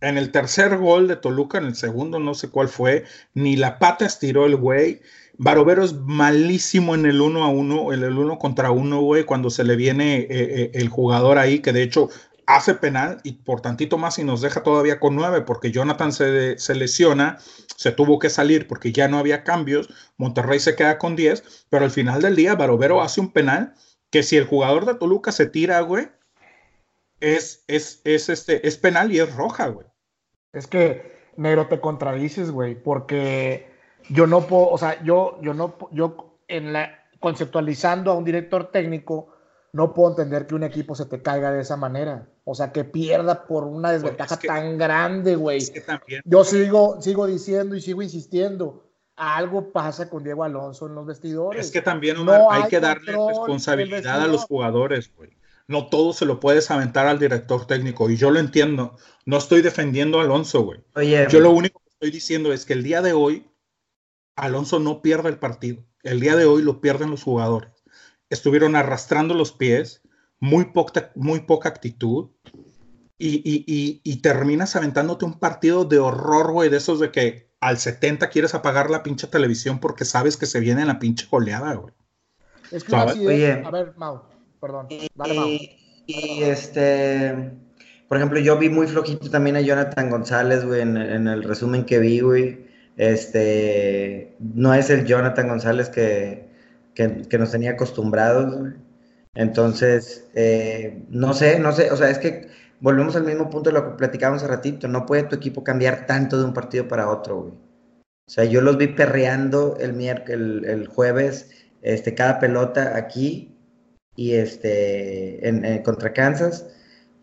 en el tercer gol de Toluca, en el segundo no sé cuál fue, ni la pata estiró el güey. Barovero es malísimo en el uno a uno, en el uno contra uno, güey, cuando se le viene eh, eh, el jugador ahí, que de hecho hace penal y por tantito más y nos deja todavía con nueve, porque Jonathan se, se lesiona, se tuvo que salir porque ya no había cambios, Monterrey se queda con diez, pero al final del día Barovero hace un penal que si el jugador de Toluca se tira, güey, es, es, es, este, es penal y es roja, güey. Es que, negro, te contradices, güey, porque yo no puedo, o sea, yo, yo no, yo en la, conceptualizando a un director técnico, no puedo entender que un equipo se te caiga de esa manera. O sea, que pierda por una pues, desventaja tan grande, güey. Yo sigo, sigo diciendo y sigo insistiendo. Algo pasa con Diego Alonso en los vestidores. Es que también no hay, que darle responsabilidad a los jugadores, güey no todo se lo puedes aventar al director técnico. Y yo lo entiendo. No estoy defendiendo a Alonso, güey. yo lo único que estoy diciendo es que el día de hoy, Alonso no pierde el partido. El día de hoy lo pierden los jugadores. Estuvieron arrastrando los pies, muy poca, muy poca actitud. Y, terminas aventándote un partido de horror, güey, de esos de que al 70 quieres apagar la pinche televisión porque sabes que se viene la pinche goleada, güey. Es que así es. A ver, Mau Perdón. y, este, por ejemplo, yo vi muy flojito también a Jonathan González, güey, en, el resumen que vi, güey. Este, no es el Jonathan González que, que, nos tenía acostumbrados, güey. Entonces, eh, no sé, no sé, o sea, es que volvemos al mismo punto de lo que platicábamos hace ratito, no puede tu equipo cambiar tanto de un partido para otro, güey. O sea, yo los vi perreando el, miércoles, el, jueves, este, cada pelota aquí, y este, en, contra Kansas.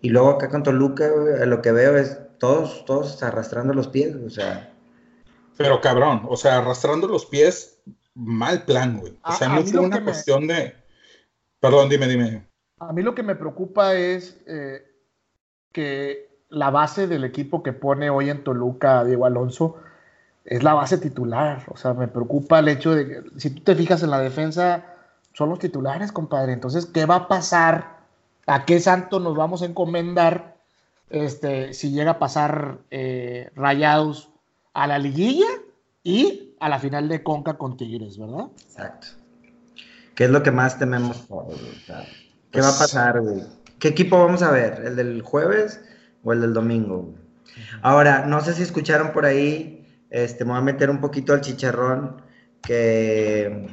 Y luego acá con Toluca, lo que veo es todos, todos arrastrando los pies, o sea. Pero cabrón, o sea, arrastrando los pies, mal plan, güey. O sea, no fue una cuestión de. Perdón, dime, dime. A mí lo que me preocupa es eh, que la base del equipo que pone hoy en Toluca Diego Alonso es la base titular. O sea, me preocupa el hecho de que, si tú te fijas en la defensa, son los titulares, compadre. Entonces, ¿qué va a pasar? ¿A qué santo nos vamos a encomendar este, si llega a pasar eh, rayados a la liguilla y a la final de Conca con Tigres, ¿verdad? Exacto. ¿Qué es lo que más tememos ¿Qué va a pasar, güey? ¿Qué equipo vamos a ver? ¿El del jueves o el del domingo? Ahora, no sé si escucharon por ahí, este, me voy a meter un poquito al chicharrón, que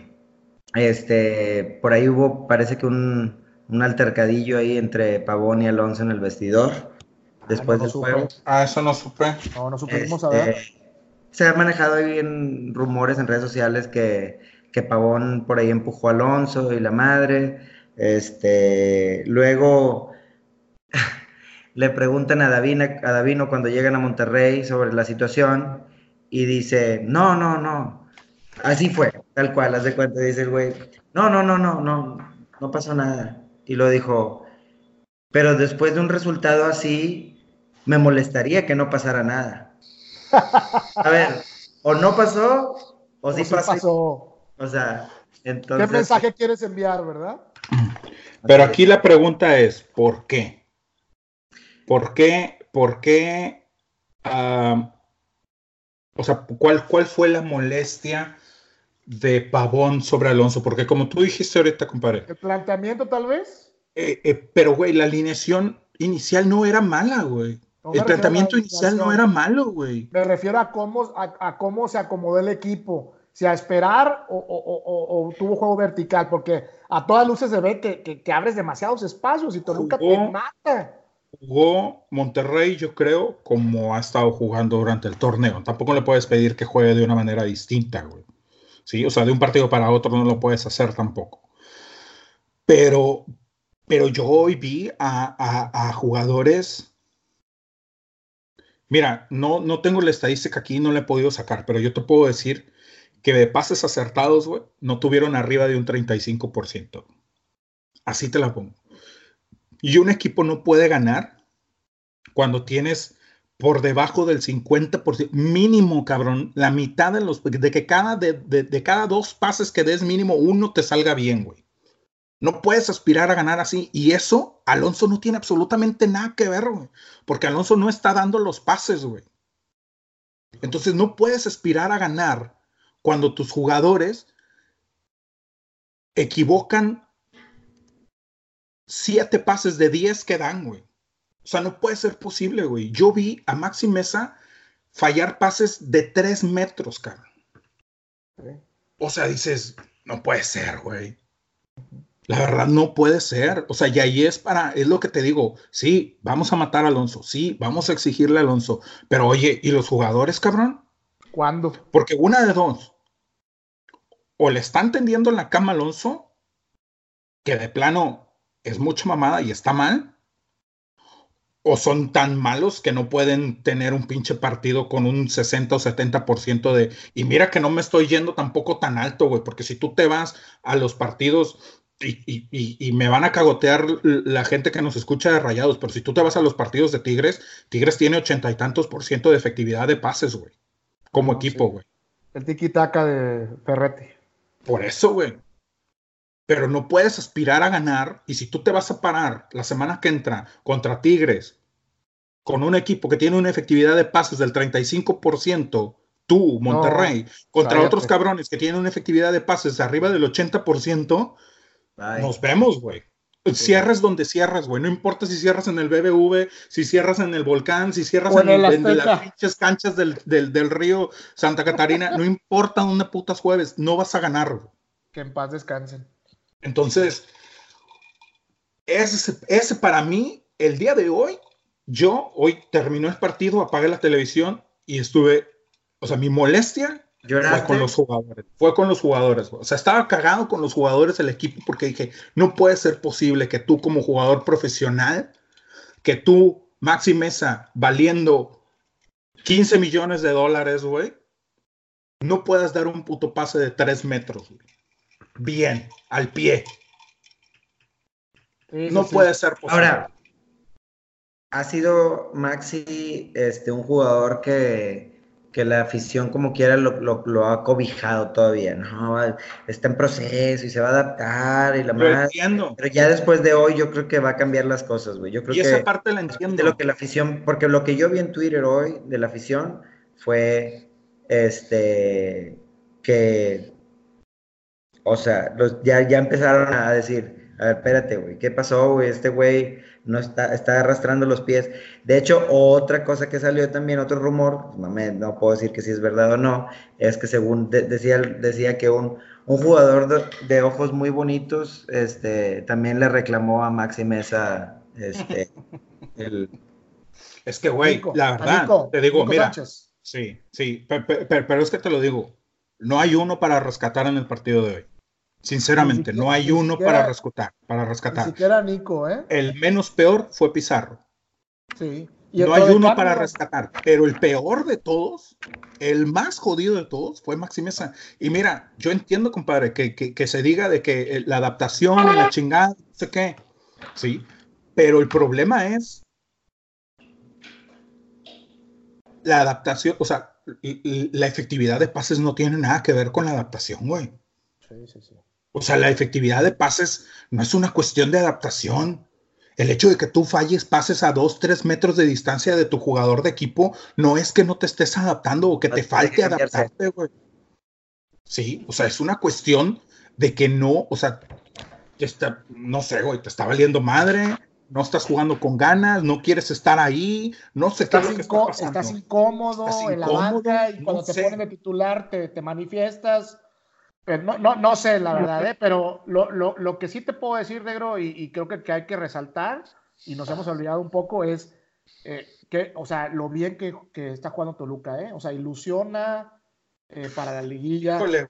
este, por ahí hubo, parece que un, altercadillo ahí entre Pavón y Alonso en el vestidor después del juego. Ah, eso no supe. No, no supimos a ver. Este, se ha manejado ahí en rumores en redes sociales que, que Pavón por ahí empujó a Alonso y la madre. Este, luego le preguntan a Davino, a Davino cuando llegan a Monterrey sobre la situación y dice, no, no, no, Así fue, tal cual, haz de cuenta, dice el güey, no, no, no, no, no, no pasó nada. Y lo dijo, pero después de un resultado así, me molestaría que no pasara nada. [LAUGHS] A ver, o no pasó, o, sí, sí pasó. pasó. O sea, entonces. ¿Qué mensaje quieres enviar, verdad? [CLEARS THROAT] Pero aquí la pregunta es, ¿por qué? ¿Por qué? ¿Por qué? ah, o sea, ¿cuál, ¿cuál fue la molestia de Pavón sobre Alonso? Porque como tú dijiste ahorita, compadre, ¿El planteamiento tal vez? eh, eh, pero güey, la alineación inicial no era mala, güey. No El planteamiento inicial no era malo, güey. Me refiero a cómo, a, a cómo se acomodó el equipo. Si a esperar o, o- o- o- o tuvo juego vertical, porque a todas luces se ve que, que- que abres demasiados espacios y Toluca te Jugó- mata. Jugó Monterrey, yo creo, como ha estado jugando durante el torneo. Tampoco le puedes pedir que juegue de una manera distinta, güey. Sí, o sea, de un partido para otro no lo puedes hacer tampoco. Pero, pero yo hoy vi a, a- a jugadores. Mira, no, no tengo la estadística aquí, no la he podido sacar, pero yo te puedo decir que de pases acertados, güey, no tuvieron arriba de un 35%. Así te la pongo. Y un equipo no puede ganar cuando tienes por debajo del 50%, mínimo, cabrón, la mitad de los, de que cada, de, de- de cada dos pases que des mínimo uno te salga bien, güey. No puedes aspirar a ganar así. Y eso, Alonso no tiene absolutamente nada que ver, güey. Porque Alonso no está dando los pases, güey. Entonces no puedes aspirar a ganar cuando tus jugadores equivocan siete pases de 10 que dan, güey. O sea, no puede ser posible, güey. Yo vi a Maxi Mesa fallar pases de 3 metros, cabrón. O sea, dices, no puede ser, güey. La verdad no puede ser. O sea, y ahí es para, es lo que te digo. Sí, vamos a matar a Alonso. Sí, vamos a exigirle a Alonso. Pero oye, ¿y los jugadores, cabrón? ¿Cuándo? Porque una de dos. O le están tendiendo en la cama a Alonso, que de plano es mucha mamada y está mal. O son tan malos que no pueden tener un pinche partido con un 60 o 70% de... Y mira que no me estoy yendo tampoco tan alto, güey, porque si tú te vas a los partidos y, y- y- y me van a cagotear la gente que nos escucha de rayados, pero si tú te vas a los partidos de Tigres, Tigres tiene ochenta y tantos por ciento de efectividad de pases, güey, como No, equipo, sí. güey. El tiki-taka de Ferretti. Por eso, güey. Pero no puedes aspirar a ganar. Y si tú te vas a parar la semana que entra contra Tigres, con un equipo que tiene una efectividad de pases del 35%, tú, Monterrey, contra cállate. otros cabrones que tienen una efectividad de pases de arriba del 80%, Bye. nos vemos, güey. Cierres donde cierras, güey. No importa si cierras en el BBV, si cierras en el volcán, si cierras en, en el en las pinches canchas del, del- del río Santa Catarina. No importa dónde putas jueves, no vas a ganar, güey. Que en paz descansen. Entonces, ese, ese para mí, el día de hoy, yo hoy terminó el partido, apagué la televisión y estuve, o sea, mi molestia fue con los jugadores, fue con los jugadores, o sea, estaba cagado con los jugadores del equipo porque dije, no puede ser posible que tú como jugador profesional, que tú, Maxi Mesa, valiendo 15 millones de dólares, güey, no puedas dar un puto pase de 3 metros, güey. Bien, al pie. Sí, No sí. puede ser posible. Ahora, ha sido Maxi este, un jugador que, que la afición como quiera lo, lo- lo ha cobijado todavía, ¿no? Está en proceso y se va a adaptar y la Yo más... entiendo. Pero ya después de hoy yo creo que va a cambiar las cosas, güey. Yo creo Y que... esa parte la de entiendo. lo que la afición, porque lo que yo vi en Twitter hoy de la afición fue este que, o sea, los, ya, ya empezaron a decir, a ver, espérate, güey, ¿qué pasó, güey? Este güey no está, está arrastrando los pies. De hecho, otra cosa que salió también, otro rumor, no, me, no puedo decir que si es verdad o no, es que según de- decía, decía que un, un jugador de, de ojos muy bonitos, este, también le reclamó a Maxi Mesa, este, [LAUGHS] el, Es que, güey, la a verdad, Nico, te digo, Nico mira, Sánchez. sí, sí, pe- pe- pe- pero, es que te lo digo, no hay uno para rescatar en el partido de hoy. Sinceramente, Ni siquiera- no hay ni uno siquiera- para rescatar, para Ni rescatar. siquiera Nico, ¿eh? El menos peor fue Pizarro. Sí. Y No hay uno para rescatar, pero el peor de todos, el más jodido de todos, fue Maxi Mesa. Y mira, yo entiendo, compadre, que, que- que se diga de que eh, la adaptación y la chingada, no sé qué, sí, pero el problema es la adaptación, o sea, la efectividad de pases no tiene nada que ver con la adaptación, güey. Sí, sí, sí. O sea, la efectividad de pases no es una cuestión de adaptación. El hecho de que tú falles pases a dos, tres metros de distancia de tu jugador de equipo no es que no te estés adaptando o que te falte adaptarte, güey. Sí, o sea, es una cuestión de que no, o sea, está, no sé, güey, te está valiendo madre, no estás jugando con ganas, no quieres estar ahí, no sé estás, qué estás incómodo en la banca y cuando te ponen de titular te, te manifiestas. Eh, no, no, no, sé, la verdad, ¿eh? pero lo, lo, lo, que sí te puedo decir, negro, y, y creo que, que, hay que resaltar, y nos hemos olvidado un poco, es eh, que, o sea, lo bien que, que, está jugando Toluca, ¿eh? O sea, ilusiona eh, para la liguilla. Creo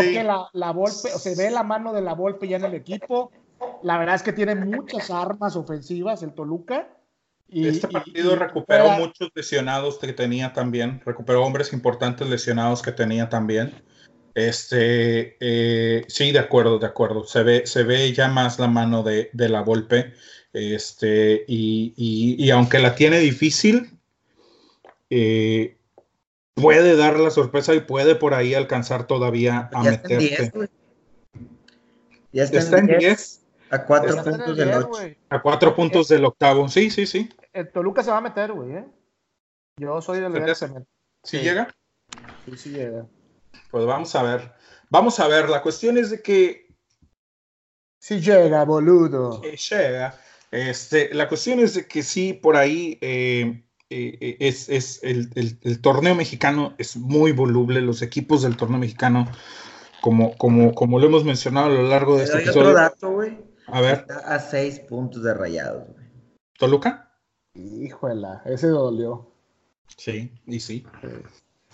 que la, la Volpe, o se ve la mano de la Volpe ya en el equipo. La verdad es que tiene muchas armas ofensivas el Toluca. Y, este partido recuperó muchos lesionados que tenía también, recuperó hombres importantes lesionados que tenía también. Este, eh, sí, de acuerdo, de acuerdo. Se ve, se ve ya más la mano de, de la Volpe. Este, y, y, y, aunque la tiene difícil, eh, puede dar la sorpresa y puede por ahí alcanzar todavía a meterse. ya está, en 10. A cuatro puntos del 8. A cuatro puntos del octavo. Sí, sí, sí. El Toluca se va a meter, güey. ¿eh? Yo soy del ¿Sí, ¿Sí llega? Sí, sí llega. Pues vamos a ver. Vamos a ver. La cuestión es de que. Sí llega, boludo. Sí llega. Este, la cuestión es de que sí, por ahí. Eh, eh, eh, es, es el, el, torneo mexicano es muy voluble, los equipos del torneo mexicano, como, como, como lo hemos mencionado a lo largo de este episodio. otro dato, güey. A ver. Está a seis puntos de rayados, güey. ¿Toluca? Híjola, ese dolió. Sí, y sí.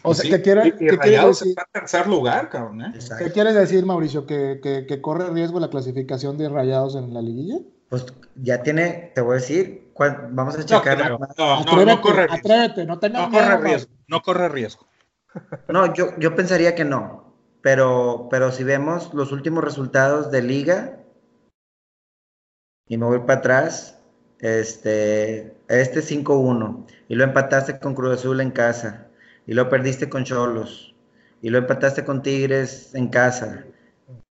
O sea, ¿qué, quiere, y, ¿qué quieres decir? Está en tercer lugar, cabrón, ¿eh? ¿Qué quieres decir, Mauricio? ¿Que, que, que corre riesgo la clasificación de rayados en la liguilla? Pues ya tiene, te voy a decir, vamos a checar. No, no, no, no, corre riesgo. Atrévete, no tengas no corre riesgo. No corre riesgo. No, yo, yo pensaría que no. Pero, pero si vemos los últimos resultados de liga, y me voy para atrás, este, este 5-1, y lo empataste con Cruz Azul en casa, y lo perdiste con Cholos, y lo empataste con Tigres en casa,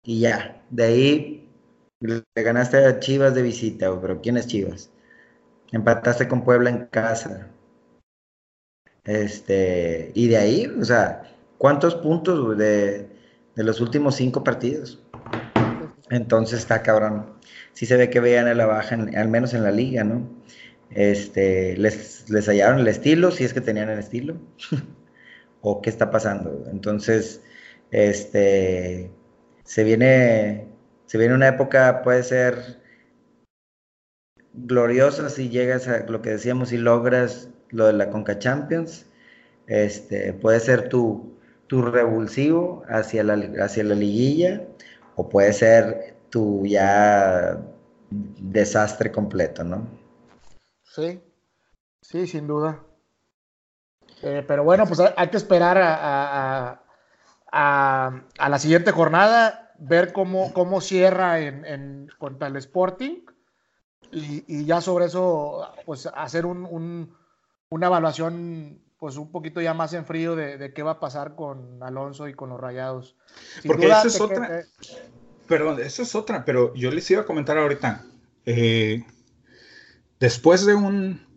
y ya, de ahí le ganaste a Chivas de visita, pero ¿quién es Chivas? Empataste con Puebla en casa. Este, y de ahí, o sea, ¿cuántos puntos de, de los últimos cinco partidos? Entonces está cabrón. Sí se ve que veían a la baja, al menos en la liga, ¿no? Este, les, les hallaron el estilo, si es que tenían el estilo. [LAUGHS] o qué está pasando. Entonces, este, se viene se viene una época, puede ser gloriosa si llegas a lo que decíamos y logras lo de la Conca Champions. Este, puede ser tu, tu revulsivo hacia la, hacia la liguilla o puede ser tu ya desastre completo, ¿no? Sí, sí, sin duda. Eh, pero bueno, pues hay que esperar a, a, a la siguiente jornada ver cómo, cómo cierra en, en, contra el Sporting y, y, ya sobre eso, pues hacer un, un, una evaluación pues un poquito ya más en frío de, de, qué va a pasar con Alonso y con los Rayados. Porque eso es otra, perdón, eso es otra, pero yo les iba a comentar ahorita, eh, después de un,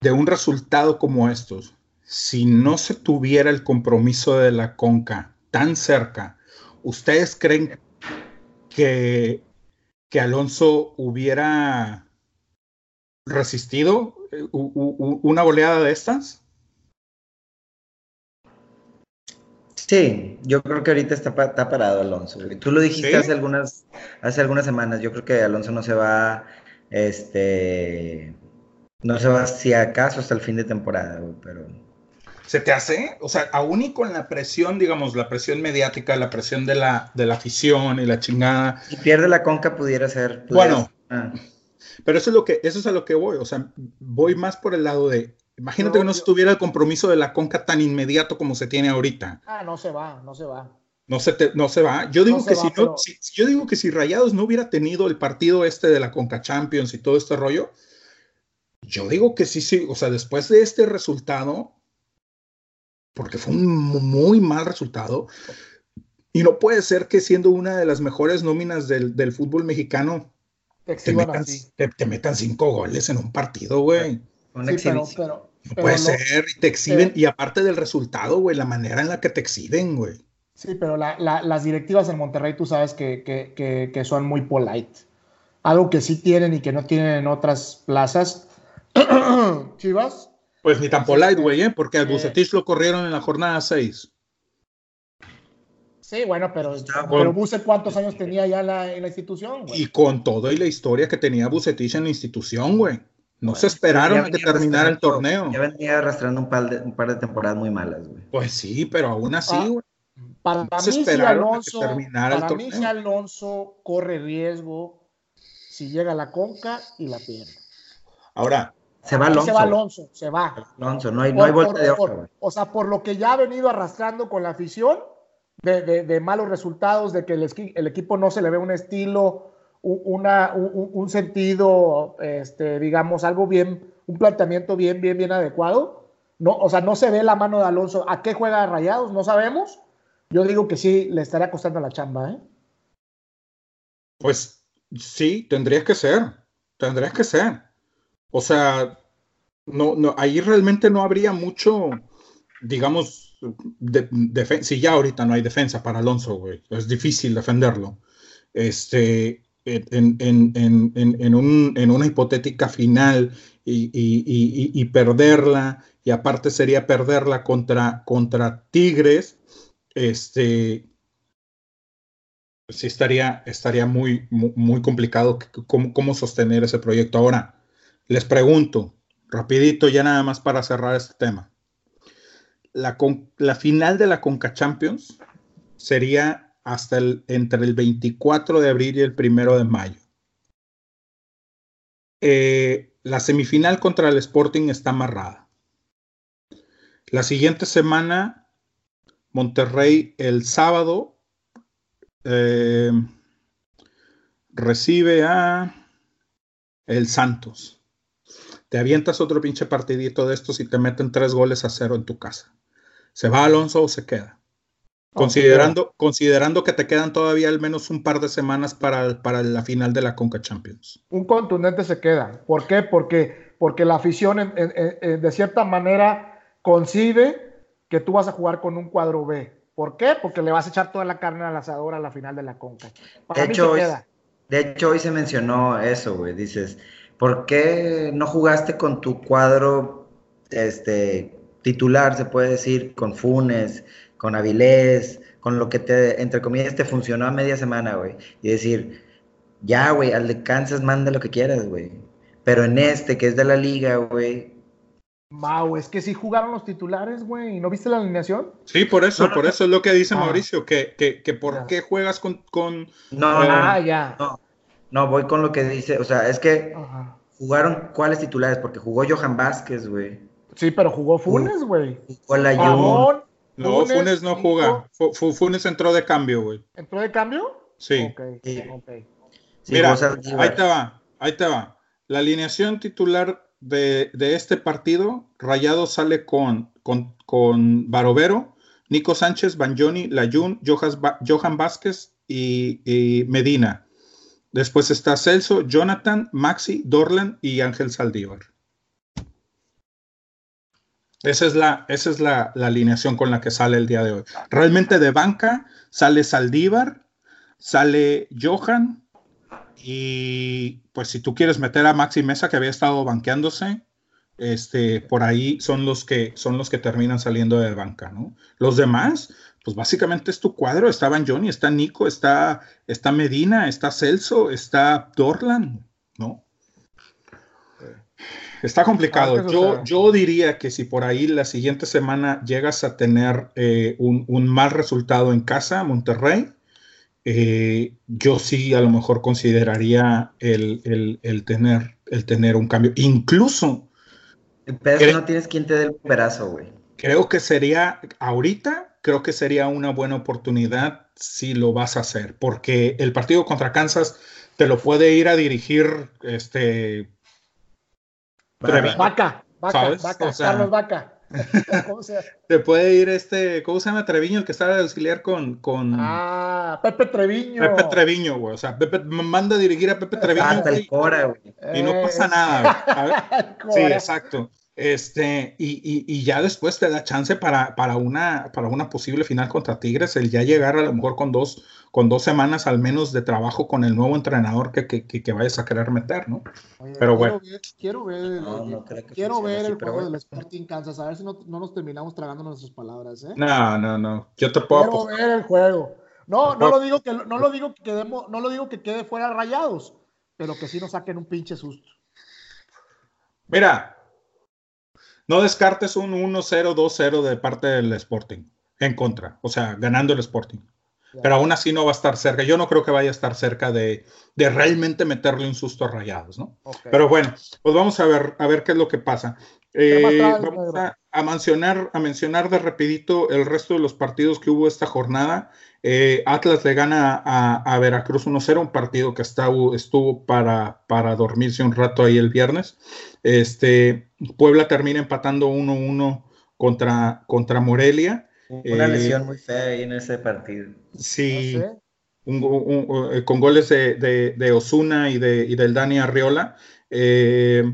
de un resultado como estos, si no se tuviera el compromiso de la Conca tan cerca, ¿Ustedes creen que, que Alonso hubiera resistido eh, una goleada de estas? Sí, yo creo que ahorita está, está parado Alonso. Tú lo dijiste hace algunas hace algunas semanas. Yo creo que Alonso no se va, este, no se va si acaso hasta el fin de temporada, pero ¿Se te hace? O sea, aún y con la presión, digamos, la presión mediática, la presión de la, de la afición y la chingada. Si pierde la conca, pudiera ser. bueno, ah. pero eso es lo que, eso es a lo que voy. O sea, voy más por el lado de. Imagínate que no se tuviera el compromiso de la conca tan inmediato como se tiene ahorita. Ah, no se va, no se va. No se, no se va. Yo digo que si no, yo digo que si Rayados no hubiera tenido el partido este de la Conca Champions y todo este rollo, yo digo que sí, sí. O sea, después de este resultado, porque fue un muy mal resultado. Y no puede ser que siendo una de las mejores nóminas del, del fútbol mexicano te, metan, te, metan, cinco goles en un partido, güey. Sí, pero, no puede ser, y te exhiben, y aparte del resultado, güey, la manera en la que te exhiben, güey. Sí, pero la, la, las directivas en Monterrey tú sabes que, que, que, son muy polite. Algo que sí tienen y que no tienen en otras plazas. [COUGHS] Chivas. Pues ni tan polite, güey, ¿eh? porque al Bucetich lo corrieron en la jornada 6. Sí, bueno, pero, pero Bucet, ¿cuántos años tenía ya la, en la institución? Güey? Y con todo y la historia que tenía Bucetich en la institución, güey. No se esperaron a que terminara el torneo. Ya venía arrastrando un par de, un par de temporadas muy malas, güey. Pues sí, pero aún así, ah, güey. para mí, si Alonso, para mí si Alonso corre riesgo si llega a la conca y la pierde. Ahora, se va Alonso. Se va Alonso, se va. Alonso, no hay, no hay vuelta de. O sea, por lo que ya ha venido arrastrando con la afición, de, malos resultados, de que el, equipo no se le ve un estilo, una, un, sentido, este, digamos, algo bien, un planteamiento bien, bien, bien adecuado. No, o sea, no se ve la mano de Alonso. ¿A qué juega Rayados? No sabemos. Yo digo que sí, le estaría costando la chamba, ¿eh? Pues sí, tendría que ser. Tendría que ser. O sea, no, no, ahí realmente no habría mucho, digamos, si ya ahorita no hay defensa para Alonso, güey, es difícil defenderlo. Este, en, en, en, en un, una hipotética final y, y, y, perderla, y aparte sería perderla contra, contra Tigres, este, sí estaría, estaría muy, muy, complicado cómo, cómo sostener ese proyecto. Ahora, les pregunto, rapidito, ya nada más para cerrar este tema la, final de la Conca Champions sería hasta el, entre el 24 de abril y el 1 de mayo. Eh, la semifinal contra el Sporting está amarrada. La siguiente semana, Monterrey el sábado eh, recibe a el Santos. Te avientas otro pinche partidito de estos y te meten tres goles a cero en tu casa. ¿Se va Alonso o se queda? Considerando, considerando que te quedan todavía al menos un par de semanas para, para la final de la Conca Champions. Un contundente se queda. ¿Por qué? Porque, porque la afición de cierta manera concibe que tú vas a jugar con un cuadro B. ¿Por qué? Porque le vas a echar toda la carne al asador a la final de la Conca. de, hecho, de hecho, hoy se mencionó eso, güey. Dices, ¿por qué no jugaste con tu cuadro este, titular, se puede decir, con Funes, con Avilés, con lo que te, entre comillas, te funcionó a media semana, güey. Y decir, ya, güey, al de Kansas manda lo que quieras, güey. Pero en este, que es de la liga, güey. Wow, es que sí jugaron los titulares, güey. ¿No viste la alineación? Sí, por eso, por eso es lo que dice ah. Mauricio, que, que, que por qué juegas con... con no, ah, ya. No, no, voy con lo que dice, o sea, es que jugaron cuáles titulares, porque jugó Johan Vázquez, güey. Sí, pero jugó Funes, güey. Jugó No, Funes no juega. Funes entró de cambio, güey. ¿Entró de cambio? Sí. Mira, ahí te va, ahí te va. La alineación titular de, este partido, Rayado sale con, con, con Barovero, Nico Sánchez, Banjoni, Layun, Johan Vázquez y, y, Medina. Después está Celso, Jonathan, Maxi, Dorlan y Ángel Saldívar. Esa es, la, esa es la, alineación con la que sale el día de hoy. Realmente de banca sale Saldívar, sale Johan y pues si tú quieres meter a Maxi Mesa que había estado banqueándose, este, por ahí son los que son los que terminan saliendo de banca, ¿no? Los demás, pues básicamente es tu cuadro, estaban Johnny, está Nico, está, está Medina, está Celso, está Dorlan, ¿no? Está complicado. Yo, yo diría que si por ahí la siguiente semana llegas a tener eh, un, mal resultado en casa, Monterrey, eh, yo sí a lo mejor consideraría el, tener, el tener un cambio. Incluso. Pero no tienes quien te dé el perazo, güey. Creo que sería, ahorita, creo que sería una buena oportunidad si lo vas a hacer, porque el partido contra Kansas te lo puede ir a dirigir este Vaca, Vaca, Vaca, Carlos Vaca. [LAUGHS] Te puede ir este, ¿cómo se llama? Treviño, el que estaba de auxiliar con, con... Ah, Pepe Treviño. Pepe Treviño, güey. O sea, Pepe manda a dirigir a Pepe [LAUGHS] Treviño. Y no pasa nada, [LAUGHS] Sí, exacto. Este, y, y, ya después te da chance para, para, una, para una posible final contra Tigres, el ya llegar a lo mejor con dos, con dos semanas al menos de trabajo con el nuevo entrenador que, que, que vayas a querer meter, ¿no? pero bueno. quiero ver, quiero ver el juego del Sporting Kansas, a ver si no, no, nos terminamos tragando nuestras palabras, ¿eh? No, no, no. Yo te puedo. Quiero ver el juego. No, no, lo digo que no lo digo que quedemos, no lo digo que quede fuera rayados, pero que sí nos saquen un pinche susto. Mira, no descartes un 1-0, 2-0 de parte del Sporting en contra, o sea, ganando el Sporting. Pero aún así no va a estar cerca. Yo no creo que vaya a estar cerca de, realmente meterle un susto a rayados, ¿no? Pero bueno, pues vamos a ver, a ver qué es lo que pasa. Eh, vamos a, mencionar, a mencionar de rapidito el resto de los partidos que hubo esta jornada. Eh, Atlas le gana a, Veracruz 1-0, un partido que estuvo para, para dormirse un rato ahí el viernes. Este, Puebla termina empatando 1-1 contra, contra Morelia. Una eh, lesión muy fea ahí en ese partido. Sí, eh, con goles de, Osuna y, de, del Dani Arriola. Eh,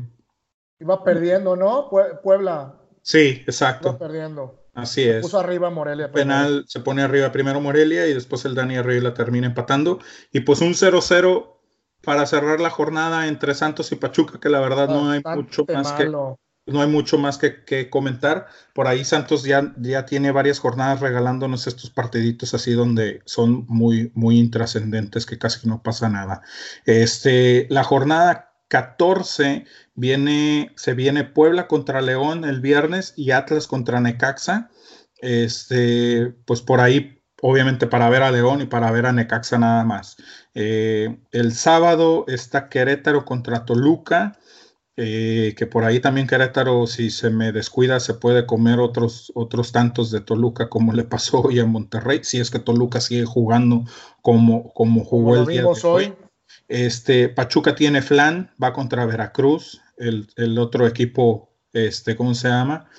Iba perdiendo, ¿no? Puebla. Sí, exacto. Iba perdiendo. Así es. Puso arriba Morelia. Penal se pone arriba primero Morelia y después el Dani Arriola termina empatando. Y pues un 0-0 para cerrar la jornada entre Santos y Pachuca, que la verdad no hay mucho más que no hay mucho más que, comentar. Por ahí Santos ya, ya tiene varias jornadas regalándonos estos partiditos así donde son muy, muy intrascendentes, que casi no pasa nada. Este, la jornada 14 viene, se viene Puebla contra León el viernes y Atlas contra Necaxa. Este, pues por ahí, obviamente para ver a León y para ver a Necaxa nada más. Eh, el sábado está Querétaro contra Toluca. Eh, que por ahí también Querétaro, si se me descuida, se puede comer otros, otros tantos de Toluca, como le pasó hoy a Monterrey, si es que Toluca sigue jugando como, como jugó el día de hoy. Este, Pachuca tiene flan, va contra Veracruz, el, otro equipo, este, ¿cómo se llama?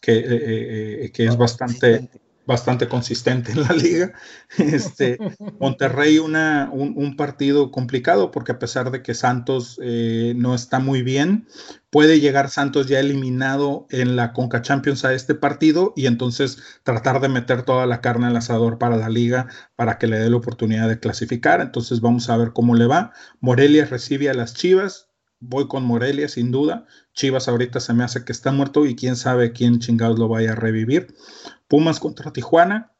Que, eh, eh, que es bastante bastante consistente en la [LAUGHS] liga. Este, Monterrey una, un, partido complicado porque a pesar de que Santos eh, no está muy bien, puede llegar Santos ya eliminado en la Conca Champions a este partido y entonces tratar de meter toda la carne al asador para la liga para que le dé la oportunidad de clasificar. Entonces vamos a ver cómo le va. Morelia recibe a las Chivas. Voy con Morelia sin duda. Chivas ahorita se me hace que está muerto y quién sabe quién chingados lo vaya a revivir. Pumas contra Tijuana.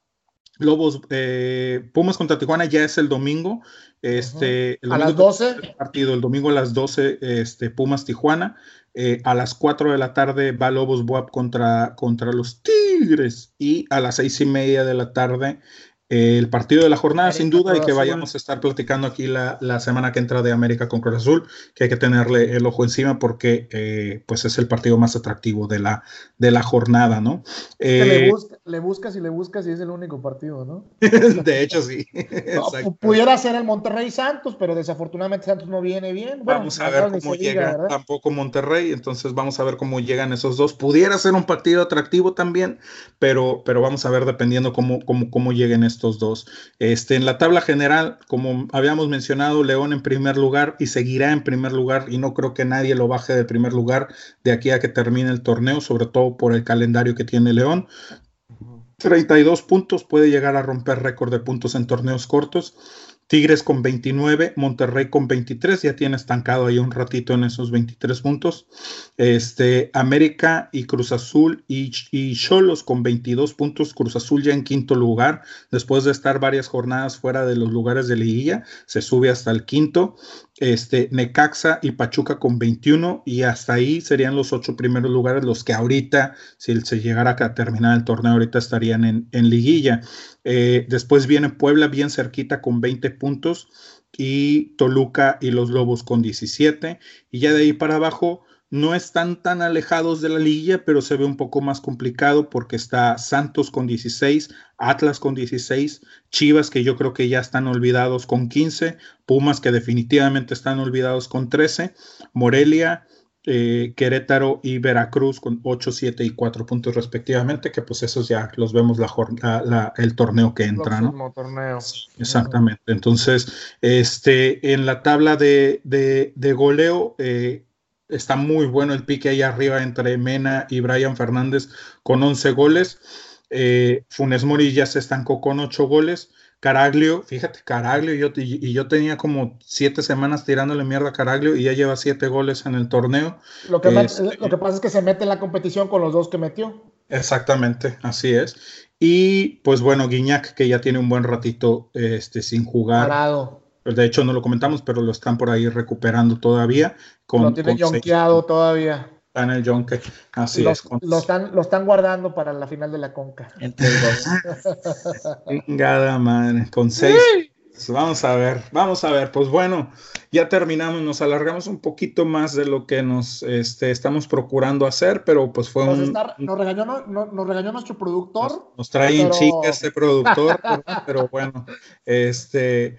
Lobos, eh, Pumas contra Tijuana ya es el domingo. Este, a las 12. El partido, el domingo a las 12, este, Pumas Tijuana. Eh, a las 4 de la tarde va Lobos Buap contra, contra los Tigres. Y a las seis y media de la tarde el partido de la jornada, sin duda, y que vayamos a estar platicando aquí la, semana que entra de América con Cruz Azul, que hay que tenerle el ojo encima porque eh, pues es el partido más atractivo de la, de la jornada, ¿no? le, eh, le, buscas y le buscas y es el único partido, ¿no? [LAUGHS] de hecho, sí. pudiera ser el Monterrey Santos, pero desafortunadamente Santos no viene bien. vamos a ver cómo llega tampoco Monterrey, entonces vamos a ver cómo llegan esos dos. Pudiera ser un partido atractivo también, pero, pero vamos a ver dependiendo cómo, cómo, cómo lleguen estos estos dos. Este, en la tabla general, como habíamos mencionado, León en primer lugar y seguirá en primer lugar y no creo que nadie lo baje de primer lugar de aquí a que termine el torneo, sobre todo por el calendario que tiene León. 32 puntos, puede llegar a romper récord de puntos en torneos cortos. Tigres con 29, Monterrey con 23, ya tiene estancado ahí un ratito en esos 23 puntos. Este, América y Cruz Azul y Cholos con 22 puntos, Cruz Azul ya en quinto lugar, después de estar varias jornadas fuera de los lugares de liguilla, se sube hasta el quinto este, Necaxa y Pachuca con 21 y hasta ahí serían los ocho primeros lugares los que ahorita, si se llegara a terminar el torneo, ahorita estarían en, liguilla. Eh, después viene Puebla bien cerquita con 20 puntos y Toluca y los Lobos con 17 y ya de ahí para abajo no están tan alejados de la liguilla, pero se ve un poco más complicado porque está Santos con 16, Atlas con 16, Chivas que yo creo que ya están olvidados con 15, Pumas que definitivamente están olvidados con 13, Morelia eh, Querétaro y Veracruz con 8, 7 y 4 puntos respectivamente, que pues esos ya los vemos la, el torneo que entra, ¿no? torneo. exactamente. Entonces, este, en la tabla de, goleo eh, está muy bueno el pique ahí arriba entre Mena y Brian Fernández con 11 goles. Eh, Funes Mori ya se estancó con 8 goles. Caraglio, fíjate, Caraglio, yo, y, yo tenía como siete semanas tirándole mierda a Caraglio y ya lleva siete goles en el torneo. Lo que, este, lo que pasa es que se mete en la competición con los dos que metió. Exactamente, así es. Y pues bueno, Guiñac, que ya tiene un buen ratito este, sin jugar. Parado. De hecho, no lo comentamos, pero lo están por ahí recuperando todavía. Con, lo tiene yonqueado todavía. Está en el Yonke, así es. Lo están, lo están guardando para la final de la Conca. Entre [LAUGHS] Chingada madre, con seis. Vamos a ver, vamos a ver. Pues bueno, ya terminamos, nos alargamos un poquito más de lo que nos este, estamos procurando hacer, pero pues fue un, nos, regañó, nos regañó nuestro productor. Nos, trae en chica este productor, [LAUGHS] pero bueno, este,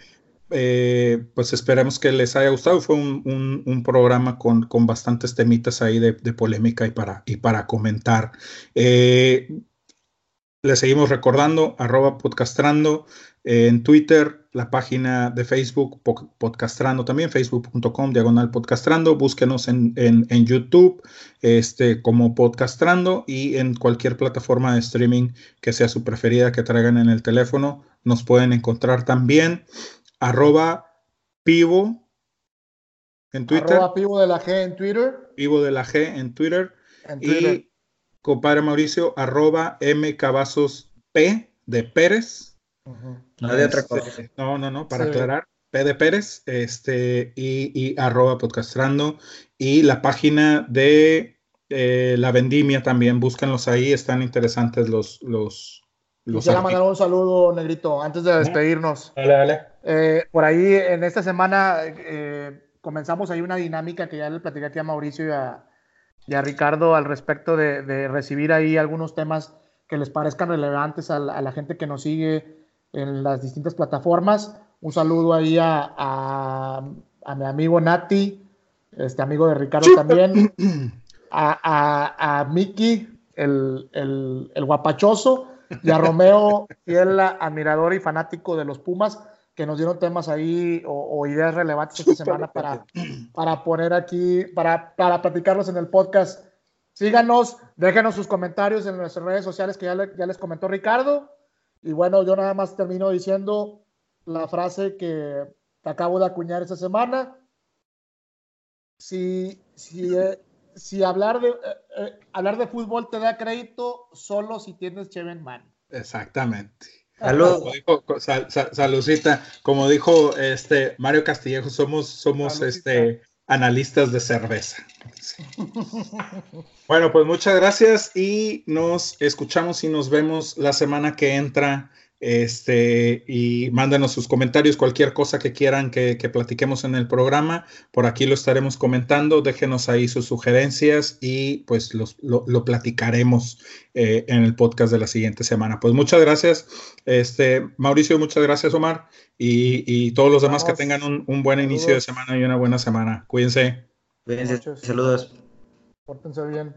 eh, pues esperemos que les haya gustado. Fue un, programa con, bastantes temitas ahí de, polémica y para, y para comentar. Eh, les seguimos recordando, arroba podcastrando eh, en Twitter, la página de Facebook, podcastrando también, facebook.com, diagonal podcastrando. Búsquenos en, en, YouTube este, como podcastrando y en cualquier plataforma de streaming que sea su preferida que traigan en el teléfono. Nos pueden encontrar también arroba pivo en Twitter. Arroba pivo de la G en Twitter. Pivo de la G en Twitter. Y compadre Mauricio, arroba M Cavazos P de Pérez. no, de otra cosa. no, no, no, para aclarar. P de Pérez, este, y, y, arroba podcastrando. Y la página de eh, La Vendimia también, búsquenlos ahí, están interesantes los, los, Quisiera mandar un saludo, Negrito, antes de despedirnos. Dale, dale. Eh, por ahí, en esta semana, eh, comenzamos ahí una dinámica que ya le platicé aquí a Mauricio y a, Ricardo al respecto de, recibir ahí algunos temas que les parezcan relevantes a la, gente que nos sigue en las distintas plataformas. Un saludo ahí a, mi amigo Nati, este amigo de Ricardo también, [CLEARS THROAT] a, Miki, el, el guapachoso y a Romeo, fiel admirador y fanático de los Pumas, que nos dieron temas ahí o, ideas relevantes esta semana para, para poner aquí, para, para platicarlos en el podcast. Síganos, déjenos sus comentarios en nuestras redes sociales que ya, ya les comentó Ricardo. Y bueno, yo nada más termino diciendo la frase que acabo de acuñar esta semana. Si, si, eh, si hablar de, eh, eh, hablar de fútbol te da crédito solo si tienes Cheven Man. Exactamente. Salud. saludcita. Como dijo este Mario Castillejo, somos, somos este analistas de cerveza. bueno, pues muchas gracias y nos escuchamos y nos vemos la semana que entra este, y mándenos sus comentarios, cualquier cosa que quieran que, platiquemos en el programa. Por aquí lo estaremos comentando. Déjenos ahí sus sugerencias y pues lo, platicaremos eh, en el podcast de la siguiente semana. Pues muchas gracias, este, Mauricio, muchas gracias, Omar, y, todos los demás que tengan un, buen inicio de semana y una buena semana. Cuídense. Cuídense. Saludos. Pórtense bien.